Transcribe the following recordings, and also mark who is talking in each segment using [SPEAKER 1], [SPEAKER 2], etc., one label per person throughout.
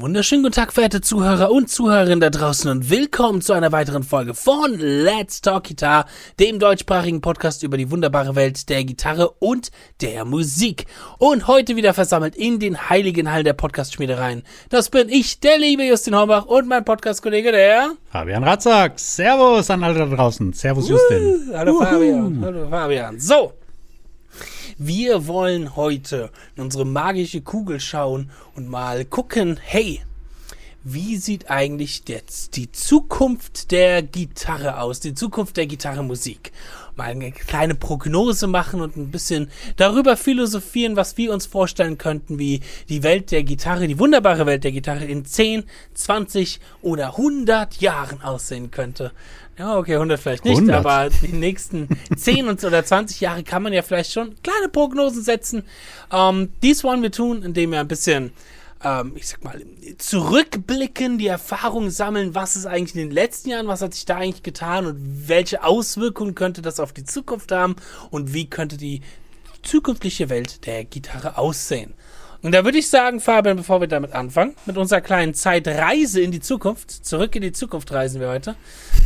[SPEAKER 1] Einen wunderschönen guten Tag, verehrte Zuhörer und Zuhörerinnen da draußen und willkommen zu einer weiteren Folge von Let's Talk Guitar, dem deutschsprachigen Podcast über die wunderbare Welt der Gitarre und der Musik. Und heute wieder versammelt in den heiligen Hallen der Podcast-Schmiedereien. Das bin ich, der liebe Justin Hombach und mein Podcast-Kollege, der
[SPEAKER 2] Fabian Ratzak. Servus an alle da draußen. Servus, Justin.
[SPEAKER 1] Uh, hallo Fabian. Hallo Fabian. So, wir wollen heute in unsere magische Kugel schauen und mal gucken, hey, wie sieht eigentlich jetzt die Zukunft der Gitarre aus, die Zukunft der Gitarrenmusik? Mal eine kleine Prognose machen und ein bisschen darüber philosophieren, was wir uns vorstellen könnten, wie die Welt der Gitarre, die wunderbare Welt der Gitarre in 10, 20 oder 100 Jahren aussehen könnte. Ja, okay, 100 vielleicht nicht,
[SPEAKER 2] 100.
[SPEAKER 1] aber die nächsten 10 und- oder 20 Jahre kann man ja vielleicht schon kleine Prognosen setzen. Ähm, dies wollen wir tun, indem wir ein bisschen, ähm, ich sag mal, zurückblicken, die Erfahrung sammeln, was ist eigentlich in den letzten Jahren, was hat sich da eigentlich getan und welche Auswirkungen könnte das auf die Zukunft haben und wie könnte die zukünftige Welt der Gitarre aussehen. Und da würde ich sagen, Fabian, bevor wir damit anfangen, mit unserer kleinen Zeitreise in die Zukunft, zurück in die Zukunft reisen wir heute,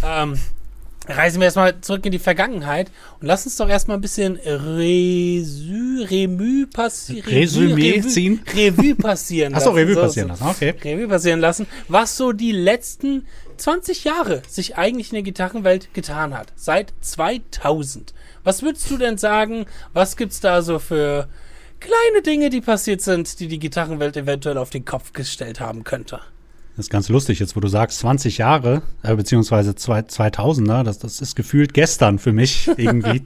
[SPEAKER 1] ähm, reisen wir erstmal zurück in die Vergangenheit und lass uns doch erstmal ein bisschen Resü, Remue passieren.
[SPEAKER 2] Resümee ziehen?
[SPEAKER 1] Revue passieren
[SPEAKER 2] Achso, Revue
[SPEAKER 1] So,
[SPEAKER 2] passieren lassen. Okay.
[SPEAKER 1] Revue passieren lassen, was so die letzten 20 Jahre sich eigentlich in der Gitarrenwelt getan hat. Seit 2000. Was würdest du denn sagen, was gibt's da so für kleine Dinge, die passiert sind, die die Gitarrenwelt eventuell auf den Kopf gestellt haben könnte?
[SPEAKER 2] Das ist ganz lustig, jetzt wo du sagst 20 Jahre, äh, beziehungsweise zwei- 2000er, das, das ist gefühlt gestern für mich irgendwie.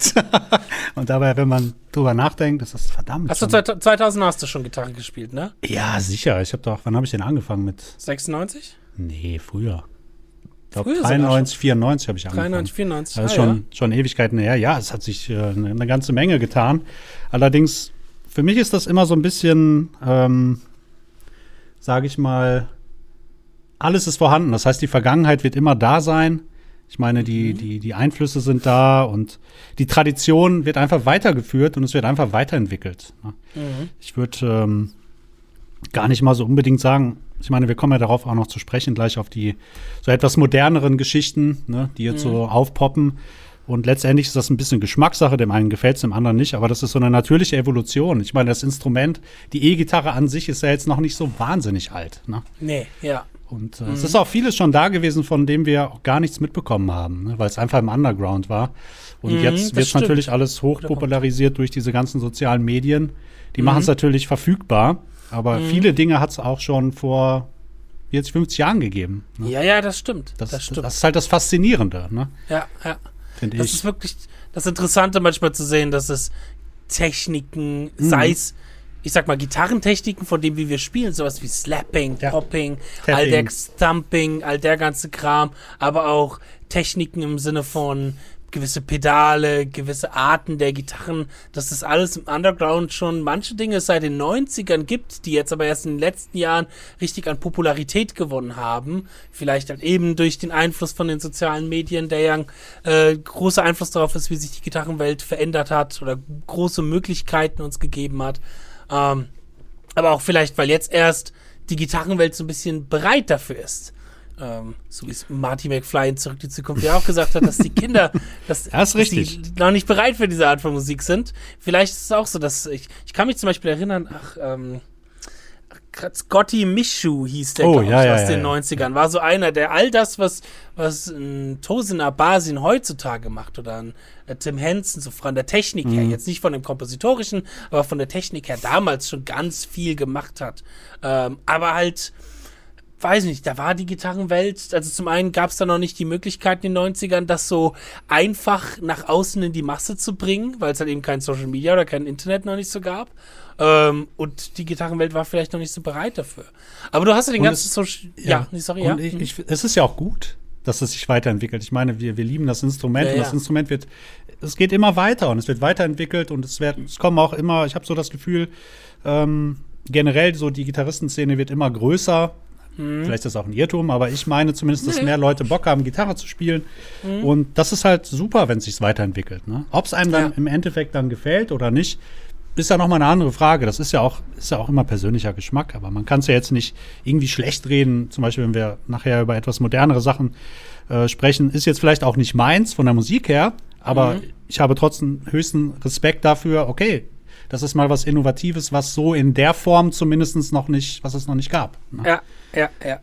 [SPEAKER 2] Und dabei, wenn man drüber nachdenkt, ist das verdammt.
[SPEAKER 1] Hast du
[SPEAKER 2] schon-
[SPEAKER 1] 2000 hast du schon Gitarre gespielt, ne?
[SPEAKER 2] ja, sicher. Ich habe doch, wann habe ich denn angefangen mit?
[SPEAKER 1] 96?
[SPEAKER 2] Nee, früher. Ich glaube
[SPEAKER 1] Früher sogar
[SPEAKER 2] 93, 94 habe ich angefangen.
[SPEAKER 1] 93, 94.
[SPEAKER 2] Das ist
[SPEAKER 1] ah,
[SPEAKER 2] schon, schon Ewigkeiten her. Ja, es hat sich äh, eine ganze Menge getan. Allerdings, für mich ist das immer so ein bisschen, ähm, sage ich mal, alles ist vorhanden. Das heißt, die Vergangenheit wird immer da sein. Ich meine, die, die, die Einflüsse sind da und die Tradition wird einfach weitergeführt und es wird einfach weiterentwickelt. ne?
[SPEAKER 1] Mhm.
[SPEAKER 2] Ich würde ähm, gar nicht mal so unbedingt sagen, ich meine, wir kommen ja darauf auch noch zu sprechen, gleich auf die so etwas moderneren Geschichten, ne, die jetzt so aufpoppen. Und letztendlich ist das ein bisschen Geschmackssache, dem einen gefällt es, dem anderen nicht, aber das ist so eine natürliche Evolution. Ich meine, das Instrument, die E-Gitarre an sich ist ja jetzt noch nicht so wahnsinnig alt. Ne?
[SPEAKER 1] Nee, ja.
[SPEAKER 2] Und äh, es ist auch vieles schon da gewesen, von dem wir auch gar nichts mitbekommen haben, ne? weil es einfach im Underground war. Und
[SPEAKER 1] Mhm,
[SPEAKER 2] jetzt wird natürlich alles hoch popularisiert durch diese ganzen sozialen Medien. Die machen es natürlich verfügbar, aber
[SPEAKER 1] Mhm.
[SPEAKER 2] viele Dinge hat es auch schon vor 40, 50 Jahren gegeben. Ne?
[SPEAKER 1] Ja, ja, das stimmt.
[SPEAKER 2] Das,
[SPEAKER 1] das stimmt.
[SPEAKER 2] das ist halt das Faszinierende, ne?
[SPEAKER 1] ja, ja.
[SPEAKER 2] Finde
[SPEAKER 1] Das
[SPEAKER 2] ich.
[SPEAKER 1] ist wirklich das Interessante manchmal zu sehen, dass es Techniken, sei es, ich sag mal, Gitarrentechniken, von dem wie wir spielen, sowas wie Slapping,
[SPEAKER 2] Ja.
[SPEAKER 1] Popping,
[SPEAKER 2] Tapping.
[SPEAKER 1] all der Stumping, all der ganze Kram, aber auch Techniken im Sinne von gewisse Pedale, gewisse Arten der Gitarren, dass das alles im Underground schon manche Dinge seit den 90ern gibt, die jetzt aber erst in den letzten Jahren richtig an Popularität gewonnen haben. Vielleicht halt eben durch den Einfluss von den sozialen Medien, der ja äh, großer Einfluss darauf ist, wie sich die Gitarrenwelt verändert hat oder große Möglichkeiten uns gegeben hat. Ähm, aber auch vielleicht, weil jetzt erst die Gitarrenwelt so ein bisschen bereit dafür ist. Ähm, so wie es Marty McFly in Zurück die Zukunft ja auch gesagt hat, dass die Kinder, dass,
[SPEAKER 2] Das
[SPEAKER 1] dass die noch nicht bereit für diese Art von Musik sind. Vielleicht ist es auch so, dass ich, ich kann mich zum Beispiel erinnern, ach, ähm, Scotty Mishu hieß der,
[SPEAKER 2] Oh,
[SPEAKER 1] glaub ich,
[SPEAKER 2] ja, ja,
[SPEAKER 1] aus
[SPEAKER 2] ja,
[SPEAKER 1] den
[SPEAKER 2] ja.
[SPEAKER 1] 90ern. War so einer, der all das, was, was ein Tosin Abasin heutzutage macht oder ein äh, Tim Henson, so von der Technik her,
[SPEAKER 2] Mhm.
[SPEAKER 1] jetzt nicht von dem kompositorischen, aber von der Technik her damals schon ganz viel gemacht hat. Ähm, aber halt, weiß nicht, da war die Gitarrenwelt, also zum einen gab es da noch nicht die Möglichkeit in den 90ern, das so einfach nach außen in die Masse zu bringen, weil es halt eben kein Social Media oder kein Internet noch nicht so gab. Ähm, und die Gitarrenwelt war vielleicht noch nicht so bereit dafür. Aber du hast ja den ganzen Social, ja, nee, sorry, ja.
[SPEAKER 2] Ich, ich, es ist ja auch gut, dass es sich weiterentwickelt. Ich meine, wir, wir lieben das Instrument
[SPEAKER 1] Ja,
[SPEAKER 2] und
[SPEAKER 1] ja.
[SPEAKER 2] das Instrument wird, es geht immer weiter und es wird weiterentwickelt und es wird, es kommen auch immer, ich habe so das Gefühl, ähm, generell so die Gitarristenszene wird immer größer.
[SPEAKER 1] Mhm.
[SPEAKER 2] Vielleicht ist das auch ein Irrtum, aber ich meine zumindest, dass
[SPEAKER 1] Nee.
[SPEAKER 2] mehr Leute Bock haben, Gitarre zu spielen.
[SPEAKER 1] Mhm.
[SPEAKER 2] Und das ist halt super, wenn es sich weiterentwickelt. Ne? Ob es einem dann
[SPEAKER 1] Ja.
[SPEAKER 2] im Endeffekt dann gefällt oder nicht, ist ja nochmal eine andere Frage. Das ist ja auch, ist ja auch immer persönlicher Geschmack, aber man kann es ja jetzt nicht irgendwie schlecht reden. Zum Beispiel, wenn wir nachher über etwas modernere Sachen äh, sprechen, ist jetzt vielleicht auch nicht meins von der Musik her, aber mhm. ich habe trotzdem höchsten Respekt dafür, okay, das ist mal was Innovatives, was so in der Form zumindest noch nicht, was es noch nicht gab.
[SPEAKER 1] Ne? Ja, ja, ja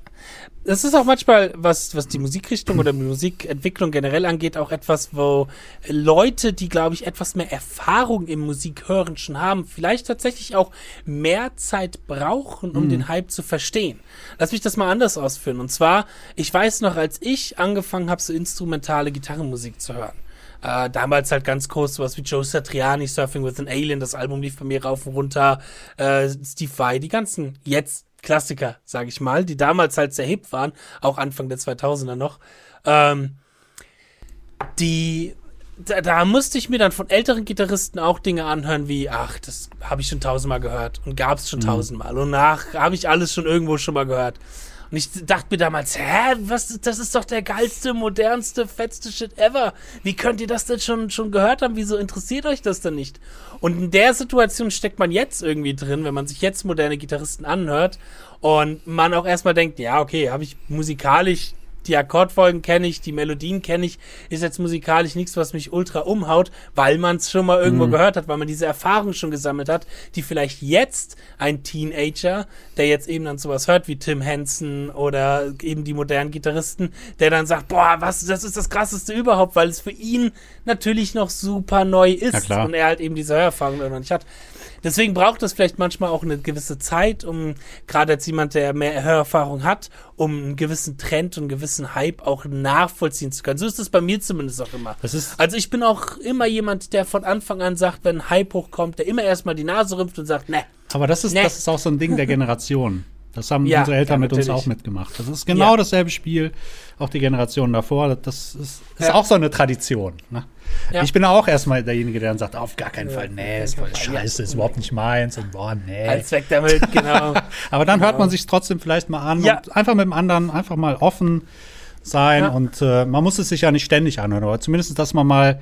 [SPEAKER 1] das ist auch manchmal, was, was die Musikrichtung oder die Musikentwicklung generell angeht, auch etwas, wo Leute, die, glaube ich, etwas mehr Erfahrung im Musikhören schon haben, vielleicht tatsächlich auch mehr Zeit brauchen, um mhm. den Hype zu verstehen. Lass mich das mal anders ausführen. Und zwar, ich weiß noch, als ich angefangen habe, so instrumentale Gitarrenmusik zu hören. Äh, damals halt ganz groß, sowas wie Joe Satriani, Surfing with an Alien, das Album lief bei mir rauf und runter, äh, Steve Vai, die ganzen jetzt Klassiker, sage ich mal, die damals halt sehr hip waren, auch Anfang der 2000er noch. Ähm, die da, da, musste ich mir dann von älteren Gitarristen auch Dinge anhören wie, ach, das habe ich schon tausendmal gehört und gab es schon mhm. tausendmal und nach habe ich alles schon irgendwo schon mal gehört. Und ich dachte mir damals, hä, was, das ist doch der geilste, modernste, fetzte Shit ever. Wie könnt ihr das denn schon, schon gehört haben? Wieso interessiert euch das denn nicht? Und in der Situation steckt man jetzt irgendwie drin, wenn man sich jetzt moderne Gitarristen anhört und man auch erstmal denkt, ja, okay, habe ich musikalisch die Akkordfolgen kenne ich, die Melodien kenne ich, ist jetzt musikalisch nichts, was mich ultra umhaut, weil man es schon mal irgendwo mhm. gehört hat, weil man diese Erfahrung schon gesammelt hat, die vielleicht jetzt ein Teenager, der jetzt eben dann sowas hört wie Tim Henson oder eben die modernen Gitarristen, der dann sagt, boah, was, das ist das krasseste überhaupt, weil es für ihn natürlich noch super neu ist und er halt eben diese Hörerfahrung noch nicht hat. Deswegen braucht es vielleicht manchmal auch eine gewisse Zeit, um gerade als jemand, der mehr Hörerfahrung hat, um einen gewissen Trend und einen gewissen Hype auch nachvollziehen zu können. So ist es bei mir zumindest auch immer. also ich bin auch immer jemand, der von Anfang an sagt, wenn ein Hype hochkommt, der immer erstmal die Nase rümpft und sagt, ne.
[SPEAKER 2] Aber das ist, ne. das ist auch so ein Ding der Generation. Das haben ja, unsere Eltern ja, mit uns auch mitgemacht. Das ist genau ja. dasselbe Spiel, auch die Generation davor. Das ist, ist auch so eine Tradition. Ne? Ich bin auch erstmal derjenige, der dann sagt, auf gar keinen Fall, nee, ist voll scheiße, ist überhaupt nicht meins und boah, nee.
[SPEAKER 1] Als weg damit, genau.
[SPEAKER 2] Aber dann genau. hört man sich trotzdem vielleicht mal an und einfach mit dem anderen einfach mal offen sein und äh, man muss es sich ja nicht ständig anhören, aber zumindest, dass man mal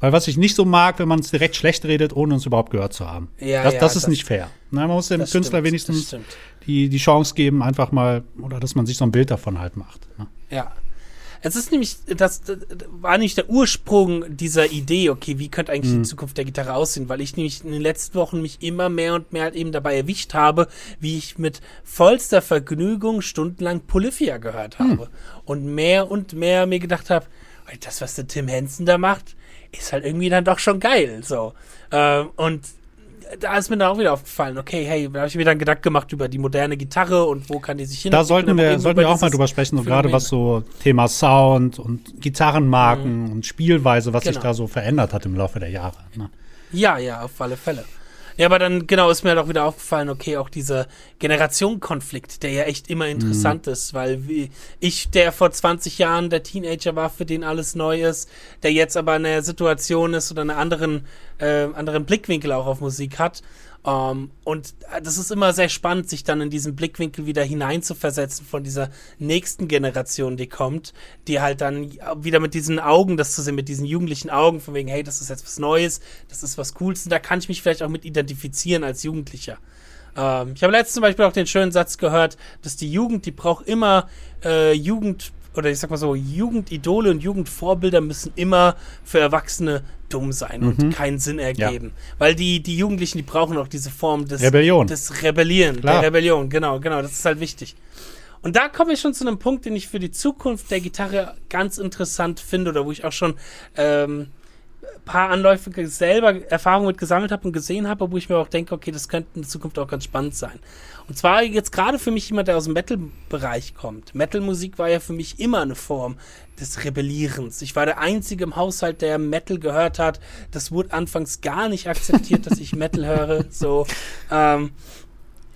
[SPEAKER 2] weil was ich nicht so mag, wenn man es direkt schlecht redet, ohne uns überhaupt gehört zu haben. Ja, das, ja, das ist das, nicht fair. Na, man muss dem Künstler stimmt, wenigstens die, die Chance geben, einfach mal, oder dass man sich so ein Bild davon halt macht. Ne?
[SPEAKER 1] Ja. Es ist nämlich, das, das, war nicht der Ursprung dieser Idee, okay, wie könnte eigentlich mhm. die Zukunft der Gitarre aussehen, weil ich nämlich in den letzten Wochen mich immer mehr und mehr halt eben dabei erwischt habe, wie ich mit vollster Vergnügung stundenlang Polyphia gehört mhm. habe. Mhm. Und mehr und mehr mir gedacht habe, das, was der Tim Henson da macht, ist halt irgendwie dann doch schon geil. So. Äh, und da ist mir dann auch wieder aufgefallen, okay, hey, da habe ich mir dann Gedanken gemacht über die moderne Gitarre und wo kann die sich hin.
[SPEAKER 2] Da sollten wir, sollten wir auch mal drüber sprechen, so gerade was so Thema Sound und Gitarrenmarken mhm. und Spielweise, was genau. sich da so verändert hat im Laufe der Jahre. Ne?
[SPEAKER 1] Ja, ja, auf alle Fälle. Ja, aber dann genau ist mir halt auch wieder aufgefallen, okay, auch dieser Generationenkonflikt, der ja echt immer interessant mhm. ist, weil wie ich, der vor 20 Jahren der Teenager war, für den alles neu ist, der jetzt aber in einer Situation ist oder einen anderen, äh, anderen Blickwinkel auch auf Musik hat, ähm, und das ist immer sehr spannend, sich dann in diesen Blickwinkel wieder hineinzuversetzen von dieser nächsten Generation, die kommt, die halt dann wieder mit diesen Augen, das zu sehen, mit diesen jugendlichen Augen, von wegen, hey, das ist jetzt was Neues, das ist was Cooles, und da kann ich mich vielleicht auch mit identifizieren als Jugendlicher. Ähm, ich habe letztens zum Beispiel auch den schönen Satz gehört, dass die Jugend, die braucht immer äh, Jugend oder ich sag mal so, Jugendidole und Jugendvorbilder müssen immer für Erwachsene dumm sein mhm. und keinen Sinn ergeben. Ja. Weil die, die Jugendlichen, die brauchen auch diese Form des,
[SPEAKER 2] Rebellion.
[SPEAKER 1] des Rebellieren, Klar. der Rebellion, genau, genau, das ist halt wichtig. Und da komme ich schon zu einem Punkt, den ich für die Zukunft der Gitarre ganz interessant finde oder wo ich auch schon ähm, paar Anläufe selber Erfahrungen mit gesammelt habe und gesehen habe, wo ich mir auch denke, okay, das könnte in Zukunft auch ganz spannend sein. Und zwar jetzt gerade für mich jemand, der aus dem Metal-Bereich kommt. Metal-Musik war ja für mich immer eine Form des Rebellierens. Ich war der Einzige im Haushalt, der Metal gehört hat. Das wurde anfangs gar nicht akzeptiert, dass ich Metal höre. So. Ähm,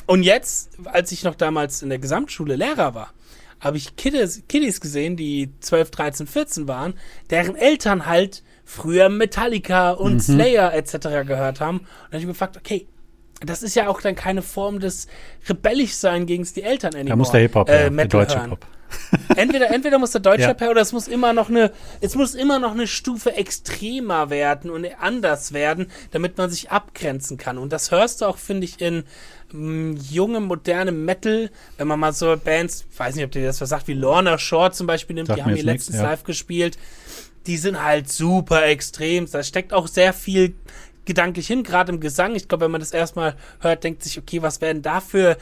[SPEAKER 1] und jetzt, als ich noch damals in der Gesamtschule Lehrer war, habe ich Kiddies, Kiddies gesehen, die 12, 13, 14 waren, deren Eltern halt früher Metallica und mhm. Slayer etc. gehört haben. Und dann habe ich mir gefragt, okay, das ist ja auch dann keine Form des rebellisch sein gegen die Eltern
[SPEAKER 2] anymore. Da muss der Hip-Hop, äh,
[SPEAKER 1] ja, der deutsche Hip-Hop. Entweder, entweder muss der Deutschrap
[SPEAKER 2] Ja.
[SPEAKER 1] her oder es muss immer noch eine, es muss immer noch eine Stufe extremer werden und anders werden, damit man sich abgrenzen kann. Und das hörst du auch, finde ich, in mm, jungem, modernem Metal, wenn man mal so Bands, weiß nicht, ob dir das was sagt, wie Lorna Shore zum Beispiel nimmt,
[SPEAKER 2] Sagt
[SPEAKER 1] die haben hier letztens
[SPEAKER 2] ja.
[SPEAKER 1] live gespielt. Die sind halt super extrem. Da steckt auch sehr viel gedanklich hin, gerade im Gesang. Ich glaube, wenn man das erstmal hört, denkt sich, okay, was werden da für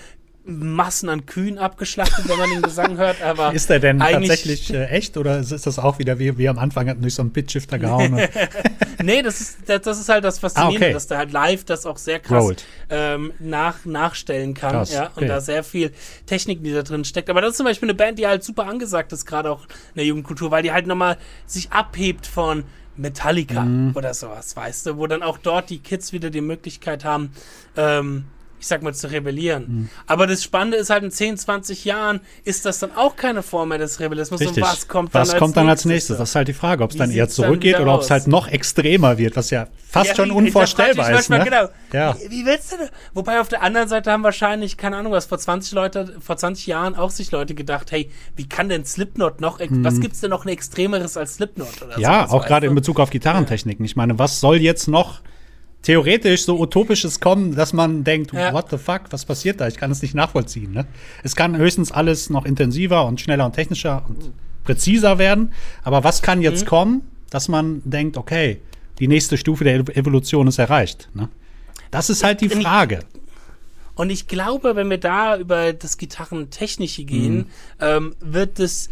[SPEAKER 1] Massen an Kühen abgeschlachtet, wenn man den Gesang hört, aber
[SPEAKER 2] Ist der denn tatsächlich äh, echt oder ist ist das auch wieder wie, wie am Anfang hat durch so einen Pitchshifter gehauen? und,
[SPEAKER 1] Nee, das ist, das, das ist halt das Faszinierende,
[SPEAKER 2] Ah, okay.
[SPEAKER 1] dass der halt live das auch sehr krass ähm, nach, nachstellen kann.
[SPEAKER 2] Krass,
[SPEAKER 1] ja, und
[SPEAKER 2] okay.
[SPEAKER 1] da sehr viel Technik, die da drin steckt. Aber das ist zum Beispiel eine Band, die halt super angesagt ist, gerade auch in der Jugendkultur, weil die halt nochmal sich abhebt von Metallica
[SPEAKER 2] Mhm.
[SPEAKER 1] oder sowas, weißt du, wo dann auch dort die Kids wieder die Möglichkeit haben, ähm, ich sag mal, zu rebellieren.
[SPEAKER 2] Mhm.
[SPEAKER 1] Aber das Spannende ist halt, in 10, 20 Jahren ist das dann auch keine Form mehr des Rebellismus.
[SPEAKER 2] Richtig.
[SPEAKER 1] Und was kommt dann,
[SPEAKER 2] was
[SPEAKER 1] als,
[SPEAKER 2] kommt dann als
[SPEAKER 1] nächstes?
[SPEAKER 2] nächstes? Das ist halt die Frage, ob es dann eher
[SPEAKER 1] dann
[SPEAKER 2] zurückgeht
[SPEAKER 1] wieder
[SPEAKER 2] oder ob es halt noch extremer wird, was ja fast
[SPEAKER 1] Ja,
[SPEAKER 2] schon unvorstellbar ist. Ne?
[SPEAKER 1] manchmal,
[SPEAKER 2] Ja.
[SPEAKER 1] Genau. Wie, wie willst du das? Wobei auf der anderen Seite haben wahrscheinlich, keine Ahnung, was vor 20 Leute, vor 20 Jahren auch sich Leute gedacht, hey, wie kann denn Slipknot noch, ex- was gibt's denn noch ein extremeres als Slipknot oder
[SPEAKER 2] Mhm. Ja,
[SPEAKER 1] sowas,
[SPEAKER 2] auch gerade in Bezug auf Gitarrentechniken. Ich meine, was soll jetzt noch theoretisch so utopisches kommen, dass man denkt,
[SPEAKER 1] Ja.
[SPEAKER 2] what the fuck, was passiert da? Ich kann es nicht nachvollziehen. Ne? Es kann höchstens alles noch intensiver und schneller und technischer und präziser werden. Aber was kann
[SPEAKER 1] Mhm.
[SPEAKER 2] jetzt kommen, dass man denkt, okay, die nächste Stufe der Ev- Evolution ist erreicht? Ne? Das ist halt die Frage.
[SPEAKER 1] Und ich glaube, wenn wir da über das Gitarrentechnische gehen,
[SPEAKER 2] Mhm.
[SPEAKER 1] ähm, wird es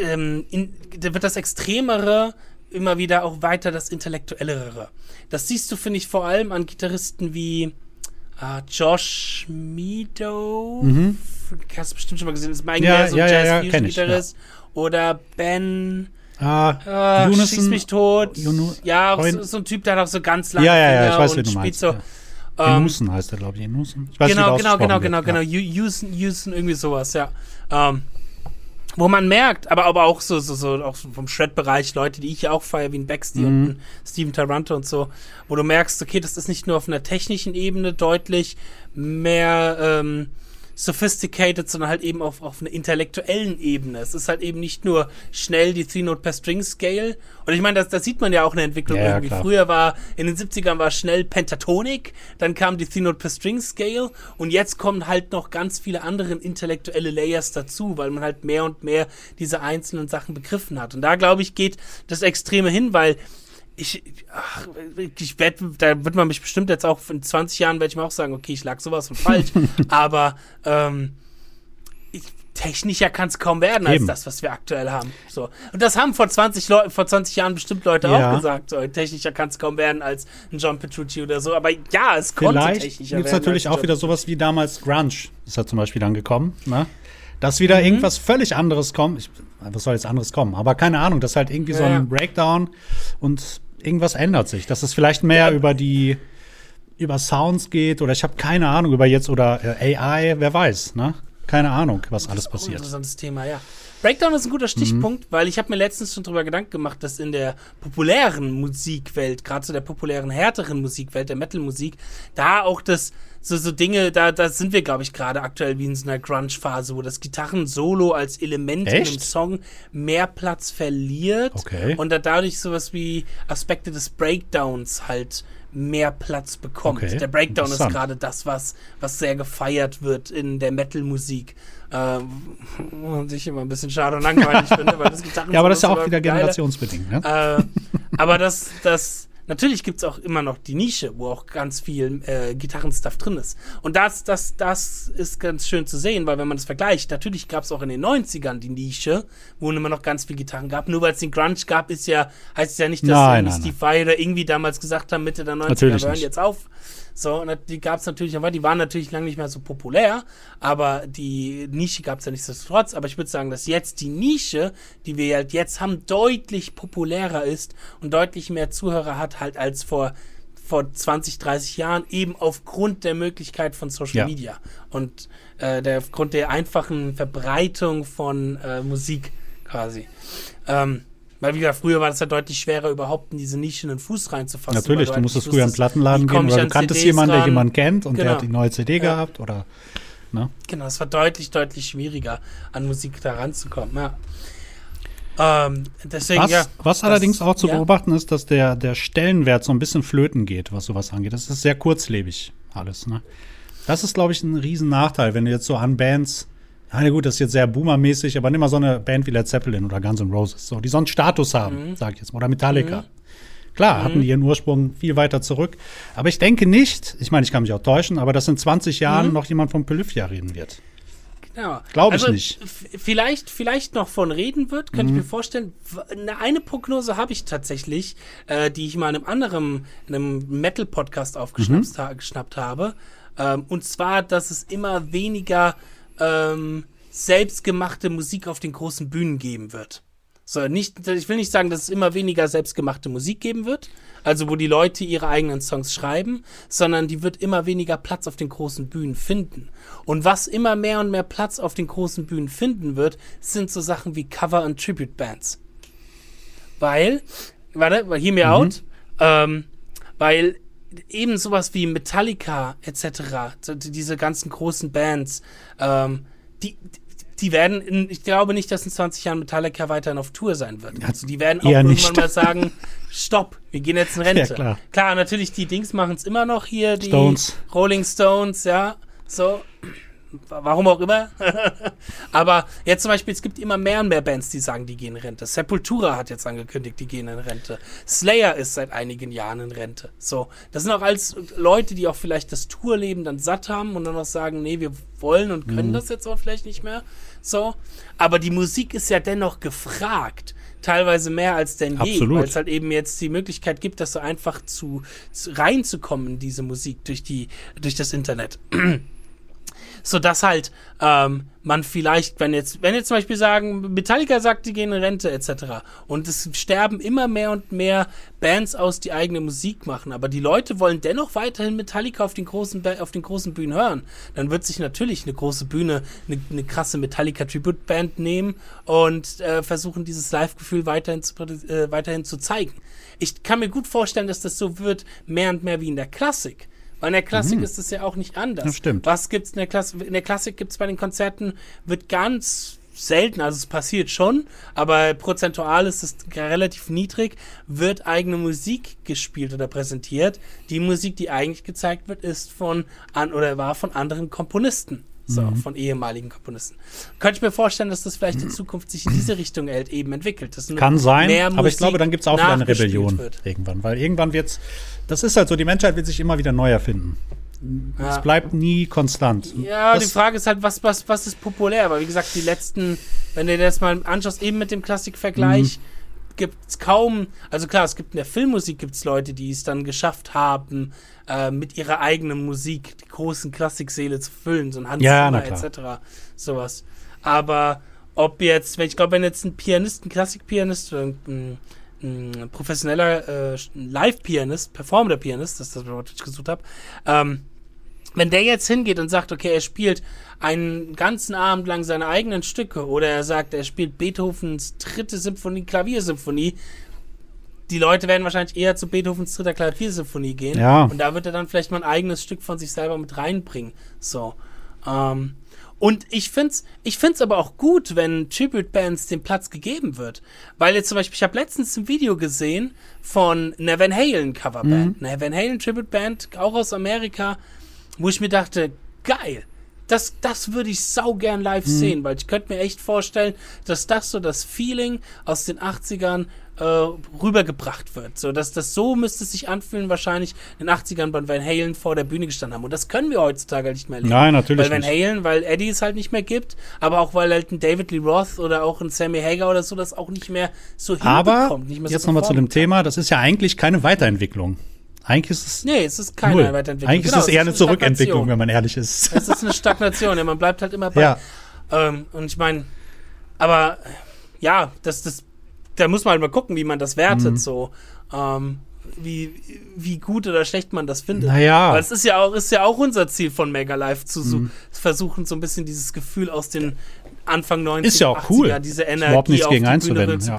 [SPEAKER 1] ähm, in, wird das Extremere immer wieder auch weiter das Intellektuellere. Das siehst du, finde ich, vor allem an Gitarristen wie äh, Josh Meadow. Hast du bestimmt schon mal gesehen. Das ist
[SPEAKER 2] Mhm. Ja,
[SPEAKER 1] so
[SPEAKER 2] ja,
[SPEAKER 1] ein
[SPEAKER 2] ja, kenn ich.
[SPEAKER 1] Oder Ben.
[SPEAKER 2] Ah,
[SPEAKER 1] Äh,
[SPEAKER 2] Unison-
[SPEAKER 1] schieß mich tot.
[SPEAKER 2] Unu-
[SPEAKER 1] ja, auch so, so ein Typ, der hat auch so ganz lange
[SPEAKER 2] Ja, ja, ja,
[SPEAKER 1] Finger
[SPEAKER 2] ich weiß,
[SPEAKER 1] und
[SPEAKER 2] wen du
[SPEAKER 1] spielt
[SPEAKER 2] meinst,
[SPEAKER 1] so.
[SPEAKER 2] ja.
[SPEAKER 1] ähm,
[SPEAKER 2] Enusen heißt er, glaube ich. Enusen. Ich weiß
[SPEAKER 1] genau,
[SPEAKER 2] wie
[SPEAKER 1] genau, genau, genau, genau. Usen, usen, irgendwie sowas, ja. Ähm, wo man merkt, aber, aber auch so, so, so auch vom Shred-Bereich, Leute, die ich ja auch feiere, wie ein Baxty
[SPEAKER 2] Mhm.
[SPEAKER 1] und ein Steven Taranto und so, wo du merkst, okay, das ist nicht nur auf einer technischen Ebene deutlich mehr ähm, sophisticated, sondern halt eben auf, auf einer intellektuellen Ebene. Es ist halt eben nicht nur schnell die Three-Note per String Scale. Und ich meine, das, das sieht man ja auch in der Entwicklung
[SPEAKER 2] Ja,
[SPEAKER 1] irgendwie.
[SPEAKER 2] klar.
[SPEAKER 1] Früher war, in den 70ern war schnell Pentatonik, dann kam die Three-Note per String Scale und jetzt kommen halt noch ganz viele andere intellektuelle Layers dazu, weil man halt mehr und mehr diese einzelnen Sachen begriffen hat. Und da, glaube ich, geht das Extreme hin, weil ich, ach, ich werd, da wird man mich bestimmt jetzt auch in 20 Jahren werde ich mir auch sagen, okay, ich lag sowas von falsch. aber ähm, ich, technischer kann es kaum werden als
[SPEAKER 2] Eben.
[SPEAKER 1] das, was wir aktuell haben. So. Und das haben vor 20, Leu vor 20 Jahren bestimmt Leute
[SPEAKER 2] Ja.
[SPEAKER 1] auch gesagt. So, technischer kann es kaum werden als ein John Petrucci oder so. Aber ja, es konnte
[SPEAKER 2] Vielleicht
[SPEAKER 1] technischer
[SPEAKER 2] gibt es
[SPEAKER 1] werden.
[SPEAKER 2] natürlich
[SPEAKER 1] als
[SPEAKER 2] auch
[SPEAKER 1] John
[SPEAKER 2] wieder sowas wie damals Grunge. Ist ja zum Beispiel dann gekommen. Ne? Dass wieder
[SPEAKER 1] Mhm.
[SPEAKER 2] irgendwas völlig anderes kommt. Ich, was soll jetzt anderes kommen? Aber keine Ahnung, dass halt irgendwie so
[SPEAKER 1] Ja, ja.
[SPEAKER 2] ein Breakdown und irgendwas ändert sich. Dass es vielleicht mehr
[SPEAKER 1] Ja.
[SPEAKER 2] über die über Sounds geht oder ich habe keine Ahnung über jetzt oder äh, AI, wer weiß, ne? Keine Ahnung, was alles
[SPEAKER 1] Auch ein
[SPEAKER 2] passiert.
[SPEAKER 1] interessantes Thema, ja. Breakdown ist ein guter Stichpunkt, weil ich habe mir letztens schon drüber Gedanken gemacht, dass in der populären Musikwelt, gerade so der populären, härteren Musikwelt, der Metal-Musik, da auch das, so, so Dinge, da, da sind wir, glaube ich, gerade aktuell wie in so einer Grunge-Phase, wo das Gitarren-Solo als Element in
[SPEAKER 2] Echt?
[SPEAKER 1] einem Song mehr Platz verliert
[SPEAKER 2] Okay.
[SPEAKER 1] und da dadurch sowas wie Aspekte des Breakdowns halt mehr Platz bekommt.
[SPEAKER 2] Okay,
[SPEAKER 1] Der Breakdown ist gerade das, was, was sehr gefeiert wird in der Metal-Musik. Ähm, und ich immer ein bisschen schade und langweilig finde, weil das Gitarren
[SPEAKER 2] Ja, aber das ist ja auch wieder generationsbedingt, ne?
[SPEAKER 1] Äh, aber das, das, natürlich gibt's auch immer noch die Nische, wo auch ganz viel äh, Gitarrenstuff drin ist. Und das, das, das ist ganz schön zu sehen, weil wenn man das vergleicht, natürlich gab's auch in den 90ern die Nische, wo immer noch ganz viel Gitarren gab. Nur weil es den Grunge gab, ist ja, heißt es ja nicht, dass
[SPEAKER 2] Nein, nein,
[SPEAKER 1] Steve Vai oder irgendwie damals gesagt haben, Mitte der 90er,
[SPEAKER 2] Natürlich
[SPEAKER 1] wir hören jetzt auf. So, und die gab's natürlich, aber die waren natürlich lange nicht mehr so populär, aber die Nische gab's ja nichtsdestotrotz. Aber ich würde sagen, dass jetzt die Nische, die wir halt jetzt haben, deutlich populärer ist und deutlich mehr Zuhörer hat, halt als vor vor 20, 30 Jahren, eben aufgrund der Möglichkeit von Social
[SPEAKER 2] Ja.
[SPEAKER 1] Media und äh, der, aufgrund der einfachen Verbreitung von äh, Musik quasi. Ähm, weil, wie gesagt, früher war das ja deutlich schwerer, überhaupt in diese Nische einen Fuß reinzufassen.
[SPEAKER 2] Natürlich,
[SPEAKER 1] weil
[SPEAKER 2] du
[SPEAKER 1] halt
[SPEAKER 2] musstest
[SPEAKER 1] nicht
[SPEAKER 2] früher in Plattenladen gehen oder
[SPEAKER 1] an
[SPEAKER 2] du kanntest
[SPEAKER 1] CDs
[SPEAKER 2] jemanden, der jemanden kennt und der
[SPEAKER 1] Genau.
[SPEAKER 2] hat die neue CD
[SPEAKER 1] Ja.
[SPEAKER 2] gehabt oder Ne?
[SPEAKER 1] Genau, es war deutlich, deutlich schwieriger, an Musik da ranzukommen, ja. Ähm, deswegen,
[SPEAKER 2] Was,
[SPEAKER 1] ja,
[SPEAKER 2] was
[SPEAKER 1] das-
[SPEAKER 2] allerdings auch zu
[SPEAKER 1] ja.
[SPEAKER 2] beobachten ist, dass der, der Stellenwert so ein bisschen flöten geht, was sowas angeht. Das ist sehr kurzlebig alles. Ne? Das ist, glaube ich, ein riesen Nachteil, wenn du jetzt so an Bands, ja na gut, das ist jetzt sehr boomermäßig, aber nimm mal so eine Band wie Led Zeppelin oder Guns N' Roses, so, die so einen Status haben, sag ich jetzt mal, oder Metallica. Klar, hatten die ihren Ursprung viel weiter zurück. Aber ich denke nicht, ich meine, ich kann mich auch täuschen, aber dass in 20 Jahren noch jemand von Polyphia reden wird.
[SPEAKER 1] Genau.
[SPEAKER 2] Glaub ich
[SPEAKER 1] also,
[SPEAKER 2] nicht.
[SPEAKER 1] Vielleicht, vielleicht noch von reden wird, könnte
[SPEAKER 2] Mhm.
[SPEAKER 1] ich mir vorstellen. W- Eine, Prognose habe ich tatsächlich, äh, die ich mal in einem anderen, in einem Metal-Podcast aufgeschnappt
[SPEAKER 2] Mhm.
[SPEAKER 1] ha habe. Ähm, und zwar, dass es immer weniger ähm, selbstgemachte Musik auf den großen Bühnen geben wird. So, nicht, ich will nicht sagen, dass es immer weniger selbstgemachte Musik geben wird, also wo die Leute ihre eigenen Songs schreiben, sondern die wird immer weniger Platz auf den großen Bühnen finden. Und was immer mehr und mehr Platz auf den großen Bühnen finden wird, sind so Sachen wie Cover- und Tribute-Bands. Weil, warte, hear me out, ähm, weil eben sowas wie Metallica etc., diese ganzen großen Bands, ähm, die, die werden, in, ich glaube nicht, dass in 20 Jahren Metallica weiterhin auf Tour sein wird. Also die werden auch irgendwann
[SPEAKER 2] nicht.
[SPEAKER 1] mal sagen, stopp, wir gehen jetzt in Rente.
[SPEAKER 2] Ja, klar.
[SPEAKER 1] natürlich, die Dings machen es immer noch hier, die
[SPEAKER 2] Stones.
[SPEAKER 1] Rolling Stones, ja, so. Warum auch immer. Aber jetzt zum Beispiel, es gibt immer mehr und mehr Bands, die sagen, die gehen in Rente. Sepultura hat jetzt angekündigt, die gehen in Rente. Slayer ist seit einigen Jahren in Rente. So, das sind auch alles Leute, die auch vielleicht das Tourleben dann satt haben und dann auch sagen, nee, wir wollen und
[SPEAKER 2] Mhm.
[SPEAKER 1] können das jetzt auch vielleicht nicht mehr. So, aber die Musik ist ja dennoch gefragt. Teilweise mehr als denn je, weil es halt eben jetzt die Möglichkeit gibt, dass so einfach zu, zu reinzukommen in diese Musik durch die durch das Internet so dass halt ähm, man vielleicht, wenn jetzt, wenn jetzt zum Beispiel sagen, Metallica sagt, die gehen in Rente etc. und es sterben immer mehr und mehr Bands aus, die eigene Musik machen, aber die Leute wollen dennoch weiterhin Metallica auf den großen, auf den großen Bühnen hören, dann wird sich natürlich eine große Bühne, eine, eine krasse Metallica Tribute Band nehmen und äh, versuchen dieses Live-Gefühl weiterhin zu, äh, weiterhin zu zeigen. Ich kann mir gut vorstellen, dass das so wird, mehr und mehr wie in der Klassik. Weil in der Klassik ist es ja auch nicht anders.
[SPEAKER 2] Das stimmt.
[SPEAKER 1] Was gibt's in der Klassik? In der Klassik gibt's bei den Konzerten, wird ganz selten, also es passiert schon, aber prozentual ist es relativ niedrig, wird eigene Musik gespielt oder präsentiert. Die Musik, die eigentlich gezeigt wird, ist von an oder war von anderen Komponisten. So,
[SPEAKER 2] Mhm.
[SPEAKER 1] von ehemaligen Komponisten. Könnte ich mir vorstellen, dass das vielleicht in Zukunft sich in diese Richtung halt eben entwickelt.
[SPEAKER 2] Kann sein, aber ich glaube, dann gibt es auch wieder eine Rebellion
[SPEAKER 1] Wird.
[SPEAKER 2] irgendwann. Weil irgendwann wird's, das ist halt so, die Menschheit wird sich immer wieder neu erfinden.
[SPEAKER 1] Ja.
[SPEAKER 2] Es bleibt nie konstant.
[SPEAKER 1] Ja,
[SPEAKER 2] das,
[SPEAKER 1] die Frage ist halt, was, was, was ist populär? Aber wie gesagt, die letzten, wenn du dir das mal anschaust, eben mit dem Klassikvergleich,
[SPEAKER 2] Mhm.
[SPEAKER 1] Gibt's kaum, also klar, es gibt in der Filmmusik gibt's Leute, die es dann geschafft haben, äh, mit ihrer eigenen Musik die großen Klassiksäle zu füllen, so ein Hans
[SPEAKER 2] Ja,
[SPEAKER 1] Zimmer etc. Sowas. Aber ob jetzt, wenn ich glaube, wenn jetzt ein Pianist, ein Klassikpianist oder ein, ein professioneller äh, Live-Pianist, performender Pianist, das ist das das ich gesucht habe, ähm, wenn der jetzt hingeht und sagt, okay, er spielt einen ganzen Abend lang seine eigenen Stücke oder er sagt, er spielt Beethovens dritte Symphonie, Klaviersymphonie, die Leute werden wahrscheinlich eher zu Beethovens dritter Klaviersymphonie gehen.
[SPEAKER 2] Ja.
[SPEAKER 1] Und da wird er dann vielleicht mal ein eigenes Stück von sich selber mit reinbringen. So. Ähm, und ich find's, ich find's aber auch gut, wenn Tribute-Bands den Platz gegeben wird. Weil jetzt zum Beispiel, ich habe letztens ein Video gesehen von einer Van Halen Coverband. Eine Van Halen Tribute-Band, auch aus Amerika, wo ich mir dachte, geil. Das, das würde ich sau gern live sehen, weil ich könnte mir echt vorstellen, dass das so das Feeling aus den 80ern äh, rübergebracht wird. So, dass das so müsste es sich anfühlen, wahrscheinlich in den 80ern bei Van Halen vor der Bühne gestanden haben. Und das können wir heutzutage nicht mehr erleben.
[SPEAKER 2] Nein, natürlich
[SPEAKER 1] Weil Van
[SPEAKER 2] nicht.
[SPEAKER 1] Halen, weil Eddie es halt nicht mehr gibt, aber auch weil halt ein David Lee Roth oder auch ein Sammy Hagar oder so das auch nicht mehr so
[SPEAKER 2] Aber
[SPEAKER 1] hinbekommt. Nicht mehr so
[SPEAKER 2] jetzt nochmal zu dem
[SPEAKER 1] kann.
[SPEAKER 2] Thema, das ist ja eigentlich keine Weiterentwicklung. Eigentlich ist es
[SPEAKER 1] Nee, es ist keine
[SPEAKER 2] null.
[SPEAKER 1] Weiterentwicklung.
[SPEAKER 2] Eigentlich
[SPEAKER 1] Genau,
[SPEAKER 2] ist es eher eine Zurückentwicklung, wenn man ehrlich ist.
[SPEAKER 1] Es ist eine Stagnation, ja, man bleibt halt immer bei.
[SPEAKER 2] Ja.
[SPEAKER 1] Ähm, und ich meine, aber ja, das, das, da muss man halt mal gucken, wie man das wertet,
[SPEAKER 2] Mhm.
[SPEAKER 1] so. Ähm, wie, wie gut oder schlecht man das findet.
[SPEAKER 2] Naja.
[SPEAKER 1] Weil es ist ja auch, ist ja auch unser Ziel von Mega Live zu
[SPEAKER 2] Mhm.
[SPEAKER 1] versuchen, so ein bisschen dieses Gefühl aus den Anfang 90
[SPEAKER 2] Ist ja auch cool.
[SPEAKER 1] diese Energie
[SPEAKER 2] überhaupt nichts
[SPEAKER 1] auf
[SPEAKER 2] gegen
[SPEAKER 1] die Bühne
[SPEAKER 2] einzuwenden,
[SPEAKER 1] zu
[SPEAKER 2] ja.